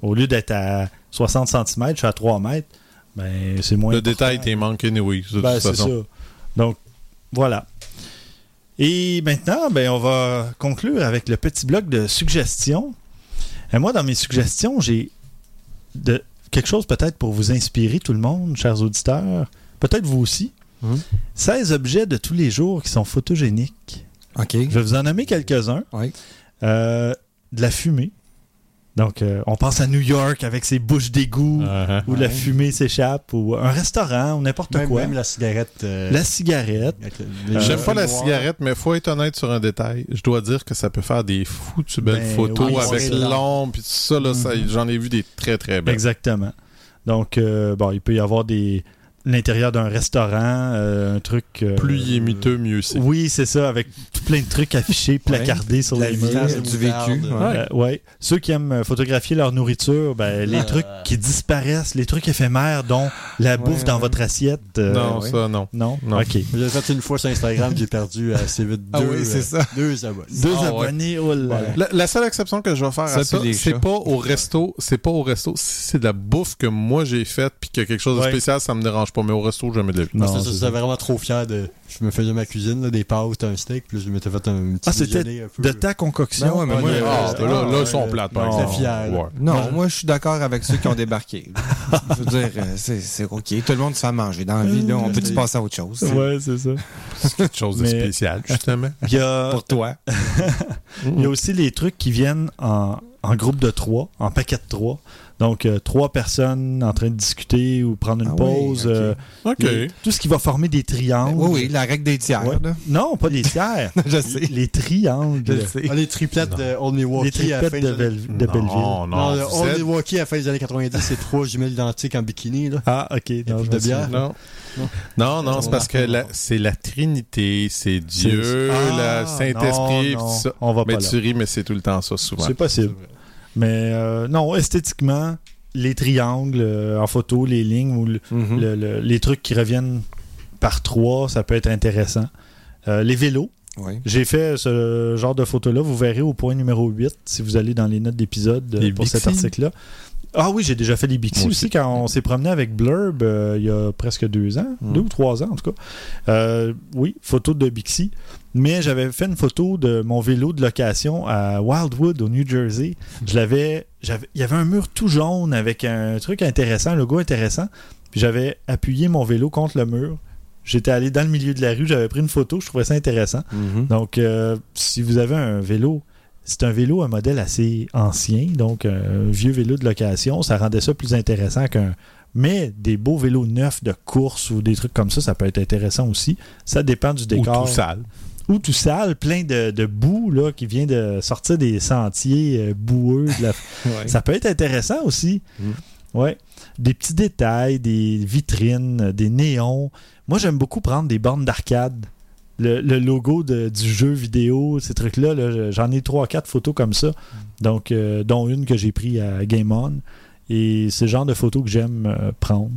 au lieu d'être à 60 cm, je suis à 3 mètres. Ben, c'est moins. Le important. détail t'es manqué, oui, de Ben, toute c'est façon. ça. Donc, voilà. Et maintenant, ben, on va conclure avec le petit bloc de suggestions. Et moi, dans mes suggestions, j'ai de quelque chose peut-être pour vous inspirer, tout le monde, chers auditeurs. Peut-être vous aussi. Mhm. 16 objets de tous les jours qui sont photogéniques. OK. Je vais vous en nommer quelques-uns. Oui. Euh, de la fumée. Donc, euh, on pense à New York avec ses bouches d'égout Uh-huh. où la fumée s'échappe, ou un restaurant, ou n'importe Même, quoi. même la cigarette. euh, La cigarette. le- les J'aime pas la cigarette, mais faut être honnête sur un détail. Je dois dire que ça peut faire des foutues belles Ben, photos oui, avec l'ombre puis tout ça. Là, ça- Mhm. J'en ai vu des très très belles. Exactement. Donc, euh, bon, il peut y avoir des, l'intérieur d'un restaurant, euh, un truc. euh, Plus il est miteux, mieux c'est. Oui, c'est ça, avec tout plein de trucs affichés, placardés sur La les murs. du vécu. Ouais. ouais. Euh, ouais. Ceux qui aiment photographier leur nourriture, ben, les Euh. trucs qui disparaissent, les trucs éphémères, dont la bouffe dans votre assiette. euh, non, ouais. ça, non. Non? Non. OK. J'ai fait une fois sur Instagram, j'ai perdu assez vite Ah deux, oui, euh, ça. deux abonnés. Deux Ah, ouais. abonnés, oh là. La, la seule exception que je vais faire Ça, à ça, les c'est pas au resto, c'est pas au resto, si c'est de la bouffe que moi j'ai faite puis qu'il y a quelque chose de spécial, ça me dérange pas, mais au resto, jamais de la vie. Non, Parce que c'est ça, ça. j'étais vraiment trop fier de. Je me faisais ma cuisine, là, des pâtes, un steak, puis je m'étais fait un petit Ah, c'était déjeuner un peu. de ta concoction. Ben ouais, mais moi, Ouais, Ah, là, là, ils sont plates, par Non. exemple. J'étais fier, là. Ouais. Non, moi, je suis d'accord avec ceux qui ont débarqué. (laughs) Je veux dire, euh, c'est c'est OK. Tout le monde se fait manger. Dans la vie, là, on peut-tu passer à autre chose? Ouais, c'est ça. C'est quelque chose de spécial, justement. (laughs) Il y a, (laughs) Pour toi. il y a aussi les trucs qui viennent en, en groupe de trois, en paquet de trois. Donc, euh, trois personnes en train de discuter ou prendre une Ah oui, pause. ok. euh, les- tout ce qui va former des triangles. Oui, oui, la règle des tiers. Ouais. Non, pas des tiers. (laughs) Je sais. les triangles. Je sais. Ah, les triplettes de Old Les Milwaukee triplettes de, de Belleville. Non, Non, non, le vous Old êtes- Milwaukee à la fin des années 90, c'est trois jumelles identiques en bikini, là. Ah, ok. Non, de bière. Non. Non. Non, non, c'est parce que c'est la Trinité, c'est Dieu, Ah, le Saint-Esprit, non, ça. On va Mais pas là. tu ris, mais c'est tout le temps ça, souvent. C'est possible. Mais euh, non, esthétiquement, les triangles euh, en photo, les lignes ou le- Mhm. le- le- les trucs qui reviennent par trois, ça peut être intéressant. Euh, les vélos. Oui. J'ai fait ce genre de photos-là. Vous verrez au point numéro 8 si vous allez dans les notes d'épisode euh, pour cet article-là. Ah oui, j'ai déjà fait des Bixi aussi. aussi. quand on s'est promené avec Blurb euh, il y a presque deux ans, Mm. deux ou trois ans en tout cas. Euh, oui, photo de Bixi. Mais j'avais fait une photo de mon vélo de location à Wildwood au New Jersey. Je l'avais, j'avais, il y avait un mur tout jaune avec un truc intéressant, un logo intéressant. Puis j'avais appuyé mon vélo contre le mur. J'étais allé dans le milieu de la rue, j'avais pris une photo, je trouvais ça intéressant. Mhm. Donc, euh, si vous avez un vélo, c'est un vélo, un modèle assez ancien, donc un vieux vélo de location, ça rendait ça plus intéressant qu'un. Mais des beaux vélos neufs de course ou des trucs comme ça, ça peut être intéressant aussi. Ça dépend du Ou décor. tout sale. Ou tout sale, plein de, de boue là, qui vient de sortir des sentiers euh, boueux. de la- (laughs) Ouais. Ça peut être intéressant aussi. Mm. Ouais. Des petits détails, des vitrines, des néons. Moi, j'aime beaucoup prendre des bornes d'arcade. Le, le logo de- du jeu vidéo, ces trucs-là, là, j'en ai trois, quatre photos comme ça. Donc, euh, dont une que j'ai pris à Game On. Et c'est le genre de photos que j'aime euh, prendre.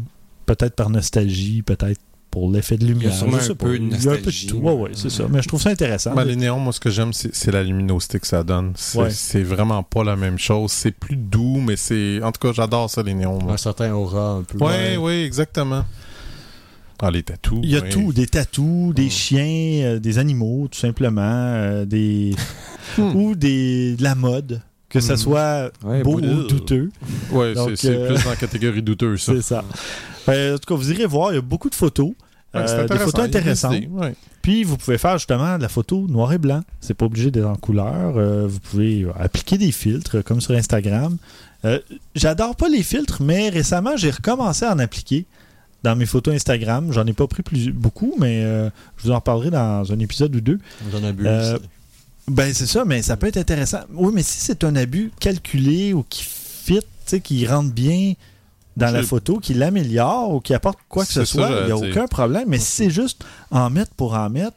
Peut-être par nostalgie, peut-être pour l'effet de lumière. sûrement je sais un peu de Il y a un peu de tout. Ouais, ouais, c'est ça. Mais je trouve ça intéressant. Ben, les néons, moi, ce que j'aime, c'est la luminosité que ça donne. C'est Ouais. vraiment pas la même chose. C'est plus doux, mais c'est. En tout cas, j'adore ça, les néons. moi. Un certain aura un peu. Ouais, oui, exactement. Ah, les tatous. Il y a oui. tout, des tatous, des Mm. chiens, euh, des animaux, tout simplement, euh, des (laughs) ou des de la mode, que ça Mm. soit Ouais, beau ou douteux, Ouais, Donc, c'est euh, plus dans la catégorie douteuse, ça. (laughs) c'est ça. Euh, en tout cas, vous irez voir, il y a beaucoup de photos, euh, des intéressant, photos intéressantes. idées, ouais. Puis vous pouvez faire justement de la photo noir et blanc. C'est pas obligé d'être en couleur. Euh, vous pouvez euh, appliquer des filtres euh, comme sur Instagram. Euh, J'adore pas les filtres, mais récemment j'ai recommencé à en appliquer dans mes photos Instagram. J'en ai pas pris plus, beaucoup, mais euh, je vous en reparlerai dans un épisode ou deux. J'en abuse. Ben c'est ça, mais ça peut être intéressant. Oui, mais si c'est un abus calculé ou qui fit, qui rentre bien dans la photo, qui l'améliore ou qui apporte quoi que ce ça, soit, il n'y a aucun problème. Mais si c'est juste en mettre pour en mettre,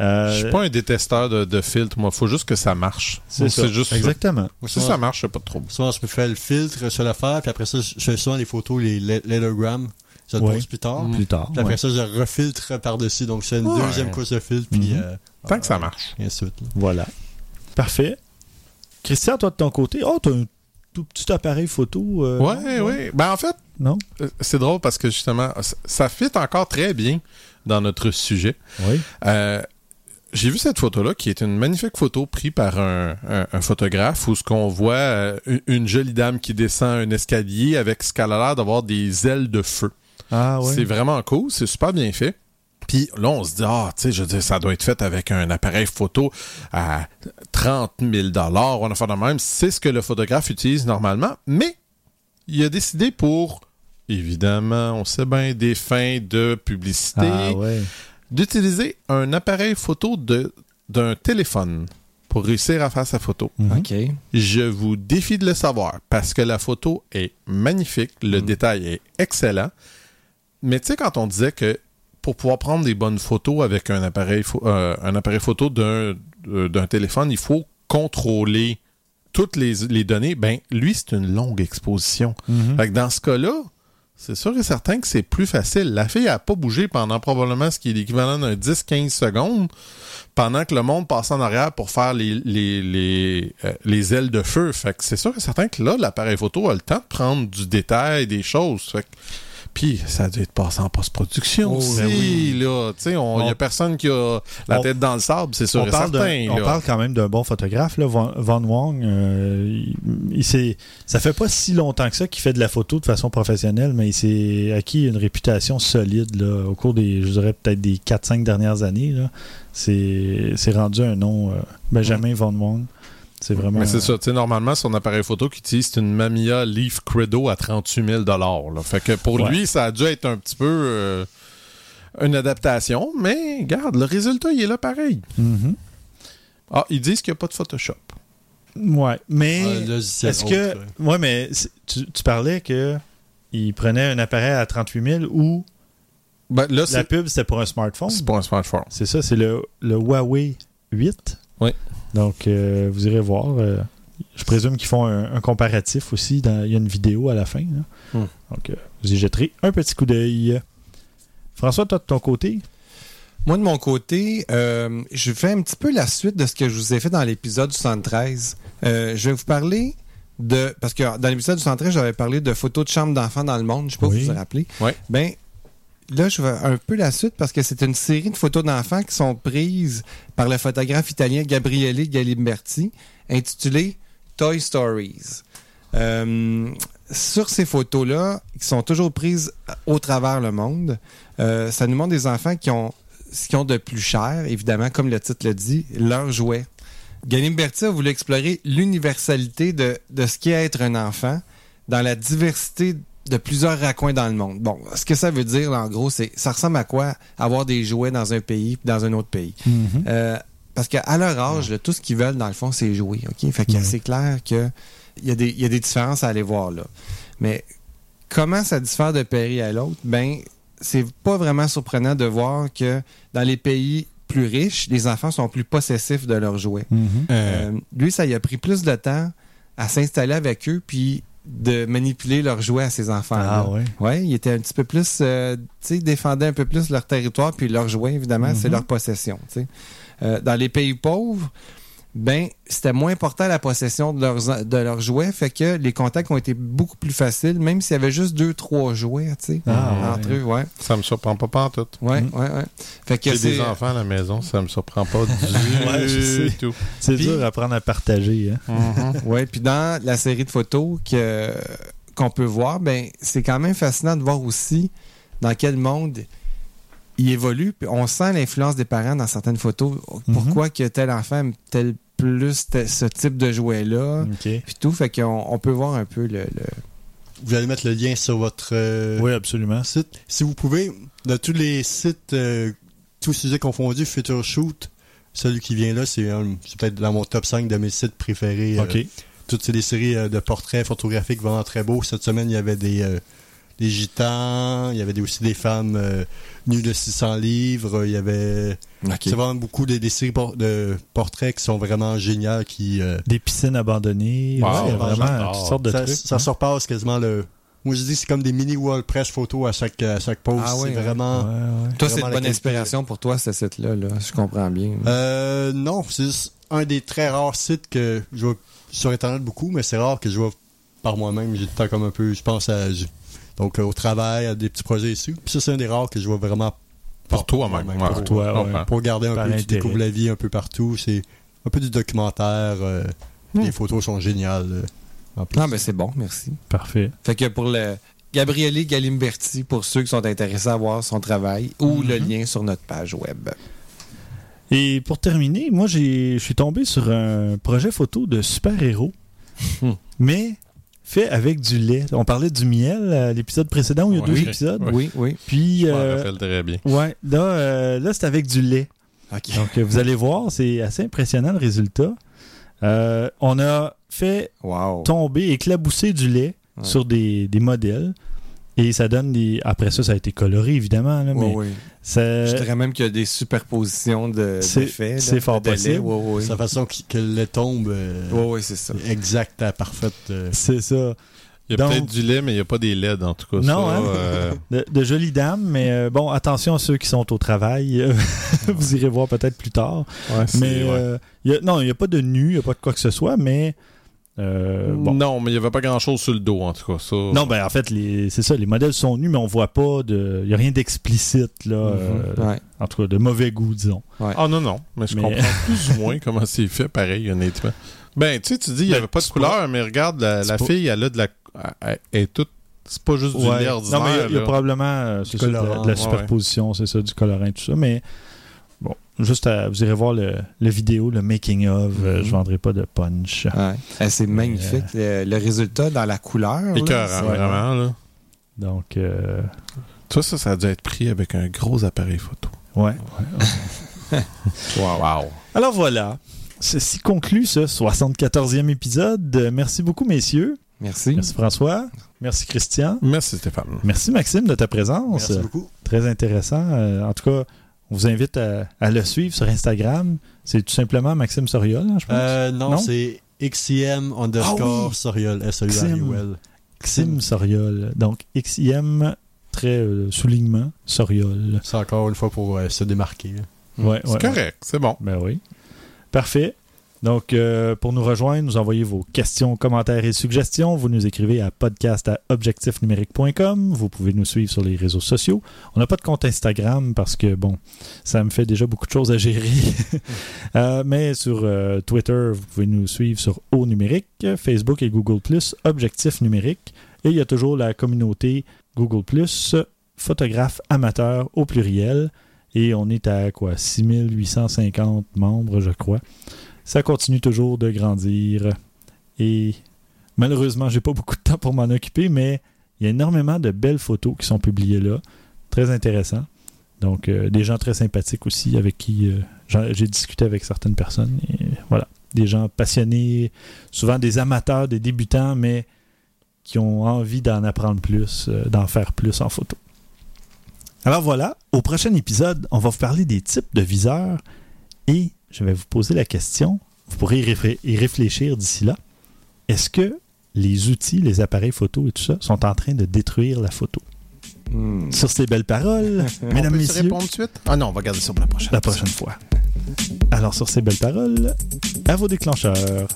euh, Je suis pas un détesteur de, de filtres, moi. Faut juste que ça marche. c'est juste. Exactement. Si ça marche, c'est pas de trouble. Souvent, je me fais le filtre sur l'affaire, puis après ça, je fais souvent les photos, les le- lettergrams. Je le Ouais. pose plus tard. Plus tard. Puis après ouais. ça, je refiltre par-dessus. Donc, c'est une Ouais. deuxième couche de filtre, puis Mhm. euh, Tant que ça marche. et ainsi de suite. là. Voilà. Parfait. Christian, toi de ton côté, oh, t'as un tout petit appareil photo. euh, Ouais, non? ouais. Ben, en fait, Non? euh, c'est drôle parce que justement, ça- fit encore très bien dans notre sujet. Oui. Euh, j'ai vu cette photo-là, qui est une magnifique photo prise par un, un- un photographe, où ce qu'on voit euh, une, jolie dame qui descend un escalier avec ce qu'elle a l'air d'avoir des ailes de feu. Ah C'est vraiment cool, c'est super bien fait. Puis là, on se dit, ah, tu sais, je veux dire, ça doit être fait avec un appareil photo à 30 000 ou un affaire de même. C'est ce que le photographe utilise normalement, mais il a décidé pour, évidemment, on sait bien, des fins de publicité, Ah ouais. d'utiliser un appareil photo de d'un téléphone pour réussir à faire sa photo. Mhm. OK. Je vous défie de le savoir parce que la photo est magnifique, le Mm. détail est excellent. mais tu sais, quand on disait que pour pouvoir prendre des bonnes photos avec un appareil, euh, un appareil photo d'un euh, d'un téléphone, il faut contrôler toutes les, les données. Ben, lui, c'est une longue exposition. Mhm. Fait que dans ce cas-là, c'est sûr et certain que c'est plus facile. La fille a pas bougé pendant probablement ce qui est l'équivalent d'un 10-15 secondes, pendant que le monde passe en arrière pour faire les, les, les, euh, les ailes de feu. Fait que c'est sûr et certain que là, l'appareil photo a le temps de prendre du détail, des choses. Fait que- puis ça a dû être passé en post-production Oh, aussi, ben oui. là. Tu sais, il On- y a personne qui a la on- tête dans le sable, c'est sûr on et parle, certain. on parle quand même d'un bon photographe, là, Van, Van Wong. euh, il, ça fait pas si longtemps que ça qu'il fait de la photo de façon professionnelle, mais il s'est acquis une réputation solide là, au cours des, je dirais peut-être des 4-5 dernières années. là. C'est c'est rendu un nom, euh, Benjamin Van Wong. C'est vraiment. Mais c'est ça, tu sais, normalement, son appareil photo qu'il utilise, c'est une Mamiya Leaf Credo à 38 000 là. Fait que pour Ouais. lui, ça a dû être un petit peu euh, une adaptation, mais regarde, le résultat, il est là pareil. Mhm. Ah, ils disent qu'il n'y a pas de Photoshop. Ouais, mais logiciel est-ce que. autre, Ouais, mais tu, tu parlais que il prenait un appareil à 38 000 ou Ben, là, la c'est pub c'était pour un smartphone. c'est pas un smartphone. C'est ça, c'est le, le Huawei 8. Oui. Donc, euh, vous irez voir. euh, je présume qu'ils font un, un comparatif aussi. dans- il y a une vidéo à la fin. là. Hmm. Donc, euh, vous y jetterez un petit coup d'œil. François, toi, de ton côté, Moi, de mon côté, euh, je fais un petit peu la suite de ce que je vous ai fait dans l'épisode 73. Euh, je vais vous parler de... Parce que dans l'épisode 73, j'avais parlé de photos de chambres d'enfants dans le monde. Je sais pas Oui. si vous vous rappelez. Ouais. Ben, là, je vais un peu la suite parce que c'est une série de photos d'enfants qui sont prises par le photographe italien Gabriele Galimberti, intitulée Toy Stories. Euh, sur ces photos-là, qui sont toujours prises au travers le monde, euh, ça nous montre des enfants qui ont ce qu'ils ont de plus cher, évidemment, comme le titre le dit, leurs jouets. Galimberti a voulu explorer l'universalité de, de ce qu'est être un enfant dans la diversité de plusieurs raccoins dans le monde. Bon, ce que ça veut dire, là, en gros, c'est ça ressemble à quoi avoir des jouets dans un pays puis dans un autre pays? Euh, parce qu'à leur âge, là, tout ce qu'ils veulent, dans le fond, c'est jouer. OK? Fait que c'est clair que il y, a des- il y a des différences à aller voir là. Mais comment ça diffère de pays à l'autre? Ben, c'est pas vraiment surprenant de voir que dans les pays plus riches, les enfants sont plus possessifs de leurs jouets. Euh, lui, ça y a pris plus de temps à s'installer avec eux puis de manipuler leurs jouets à ses enfants. Ah ouais? Ouais, il était un petit peu plus, euh, tu sais, défendait un peu plus leur territoire puis leurs jouets, évidemment, c'est Mhm. leur possession. tu sais. Euh, dans les pays pauvres, ben c'était moins important la possession de leurs de leurs jouets, fait que les contacts ont été beaucoup plus faciles, même s'il y avait juste deux trois jouets, tu sais, Ah, entre ouais. eux, ouais, Ça me surprend pas tout. ouais, Mm. ouais, ouais. Fait que des enfants à la maison, ça me surprend pas du (laughs) Ouais, je sais. tout. C'est dur à prendre à partager. Hein? Ouais, puis dans la série de photos que qu'on peut voir, ben c'est quand même fascinant de voir aussi dans quel monde il évolue. Puis on sent l'influence des parents dans certaines photos. Pourquoi que tel enfant aime tel plus tel- ce type de jouet-là, OK. puis tout. Fait qu'on on peut voir un peu le... le- Vous allez mettre le lien sur votre euh, Oui, absolument. site. Si vous pouvez, de tous les sites, euh, tous sujets confondus, Future Shoot, celui qui vient là, c'est peut-être dans mon top 5 de mes sites préférés. euh, OK. toutes ces des séries euh, de portraits photographiques vraiment très beaux. Cette semaine, il y avait des, euh, des gitans, il y avait aussi des femmes euh, nues de 600 livres, il y avait... C'est vraiment beaucoup des, des séries por- de portraits qui sont vraiment géniales, qui... euh, Des piscines abandonnées. Wow, ouais, vraiment toutes sortes de ça, trucs. ça hein. surpasse quasiment le... Moi, je dis c'est comme des mini WordPress photos à chaque, à chaque post. Ah oui, c'est ouais. vraiment... Ouais, ouais. Toi, c'est une bonne inspiration pour toi, ce site-là, là. Je comprends bien. Euh, non, c'est juste un des très rares sites que je vois sur Internet beaucoup, mais c'est rare que je vois par moi-même. J'ai le temps comme un peu, je pense à, donc euh, au travail, à des petits projets ici. Puis ça, c'est un des rares que je vois vraiment Pour toi-même. moi-même, ouais. Pour toi, ouais. pour garder un Par peu, tu découvres la vie un peu partout. C'est un peu du documentaire. euh. Les photos sont géniales. euh. Non, ben c'est bon, merci. Parfait. Fait que pour le Gabriele Galimberti, pour ceux qui sont intéressés à voir son travail, ou le Mhm. lien sur notre page web. Et pour terminer, moi, j'ai- je suis tombé sur un projet photo de super-héros, Hmm. mais fait avec du lait. On parlait du miel à l'épisode précédent où il y a deux épisodes. Oui, oui. Puis, Je m'en euh, rappelle très bien. ouais, là, euh, là c'est avec du lait. OK. Donc, euh, vous allez voir, c'est assez impressionnant le résultat. Euh, on a fait Wow. tomber, éclabousser du lait Ouais. sur des, des modèles. Et ça donne des. Après ça, ça a été coloré, évidemment. là, mais Ouais, ouais. ça- Je dirais même qu'il y a des superpositions de C'est- d'effets. là, c'est fort de possible. Ouais. Sa façon qui- que le lait tombe euh, c'est ça. exact à parfaite. euh, C'est ça. Il y a peut-être du lait, mais il n'y a pas des LED en tout cas. Non, ça, hein? euh, De, de jolies dames, mais euh, bon, attention à ceux qui sont au travail. (laughs) Vous irez voir peut-être plus tard. ouais, Mais ouais. euh, il y a- non, il n'y a pas de nu, il n'y a pas de quoi que ce soit, mais. Euh, bon. Non, mais il n'y avait pas grand-chose sur le dos en tout cas. Ça. Non, ben en fait, les- c'est ça, les modèles sont nus, mais on voit pas de. Il n'y a rien d'explicite, là. euh, Ouais. En tout cas, de mauvais goût, disons. Ah non, non. Mais je Mais- comprends (laughs) plus ou moins comment c'est fait, pareil, honnêtement. Ben, tu sais, tu dis, il n'y Ben, avait pas de couleur, mais regarde, la, la pas- fille, elle a de la. Elle est toute. C'est pas juste du Ouais. lait Non, mais il y a- y, probablement euh, c'est ça, de la, de la ouais, superposition, c'est ça, du colorant, tout ça. Mais bon, juste à, vous irez voir le, le vidéo, le making of. euh, Mhm. je vendrai pas de punch. Ouais. Eh, C'est magnifique. Le, le résultat dans la couleur. Écœurant, vraiment, là. Donc, euh, ça, ça a dû être pris avec un gros appareil photo. ouais. (laughs) Wow. Alors voilà. Ceci conclut ce 74e épisode. Merci beaucoup, messieurs. Merci. Merci, François. Merci, Christian. Merci, Stéphane. Merci, Maxime, de ta présence. Merci beaucoup. Très intéressant. Euh, en tout cas, on vous invite à, à le suivre sur Instagram. C'est tout simplement Maxime Soriol, hein, je pense? Euh, non, Non? c'est XIM underscore Ah oui! Soriol. S-O-U-R-I-O-L. Maxime Soriol. Donc, XIM, très euh, soulignement, Soriol. C'est encore une fois pour euh, se démarquer. là. Ouais, C'est ouais, correct, c'est bon. Ben oui. Parfait. Donc, euh, pour nous rejoindre, nous envoyez vos questions, commentaires et suggestions. Vous nous écrivez à podcast. Vous pouvez nous suivre sur les réseaux sociaux. On n'a pas de compte Instagram parce que, bon, ça me fait déjà beaucoup de choses à gérer. (laughs) Euh, mais sur euh, Twitter, vous pouvez nous suivre sur Au Numérique, Facebook et Google Objectif Numérique. Et il y a toujours la communauté Google photographe amateur au pluriel. Et on est à quoi 6850 membres, je crois. Ça continue toujours de grandir. Et malheureusement, j'ai pas beaucoup de temps pour m'en occuper, mais il y a énormément de belles photos qui sont publiées là. Très intéressant. Donc, euh, des gens très sympathiques aussi avec qui euh, j'ai discuté avec certaines personnes. Voilà. Des gens passionnés, souvent des amateurs, des débutants, mais qui ont envie d'en apprendre plus, euh, d'en faire plus en photo. Alors voilà, au prochain épisode, on va vous parler des types de viseurs et je vais vous poser la question, vous pourrez y, réfléchir d'ici là. Est-ce que les outils, les appareils photo et tout ça sont en train de détruire la photo? Hmm. Sur ces belles paroles, (laughs) mesdames, on peut se messieurs, répondre de suite? Ah non, on va garder ça pour la prochaine. la prochaine fois. Alors sur ces belles paroles, à vos déclencheurs.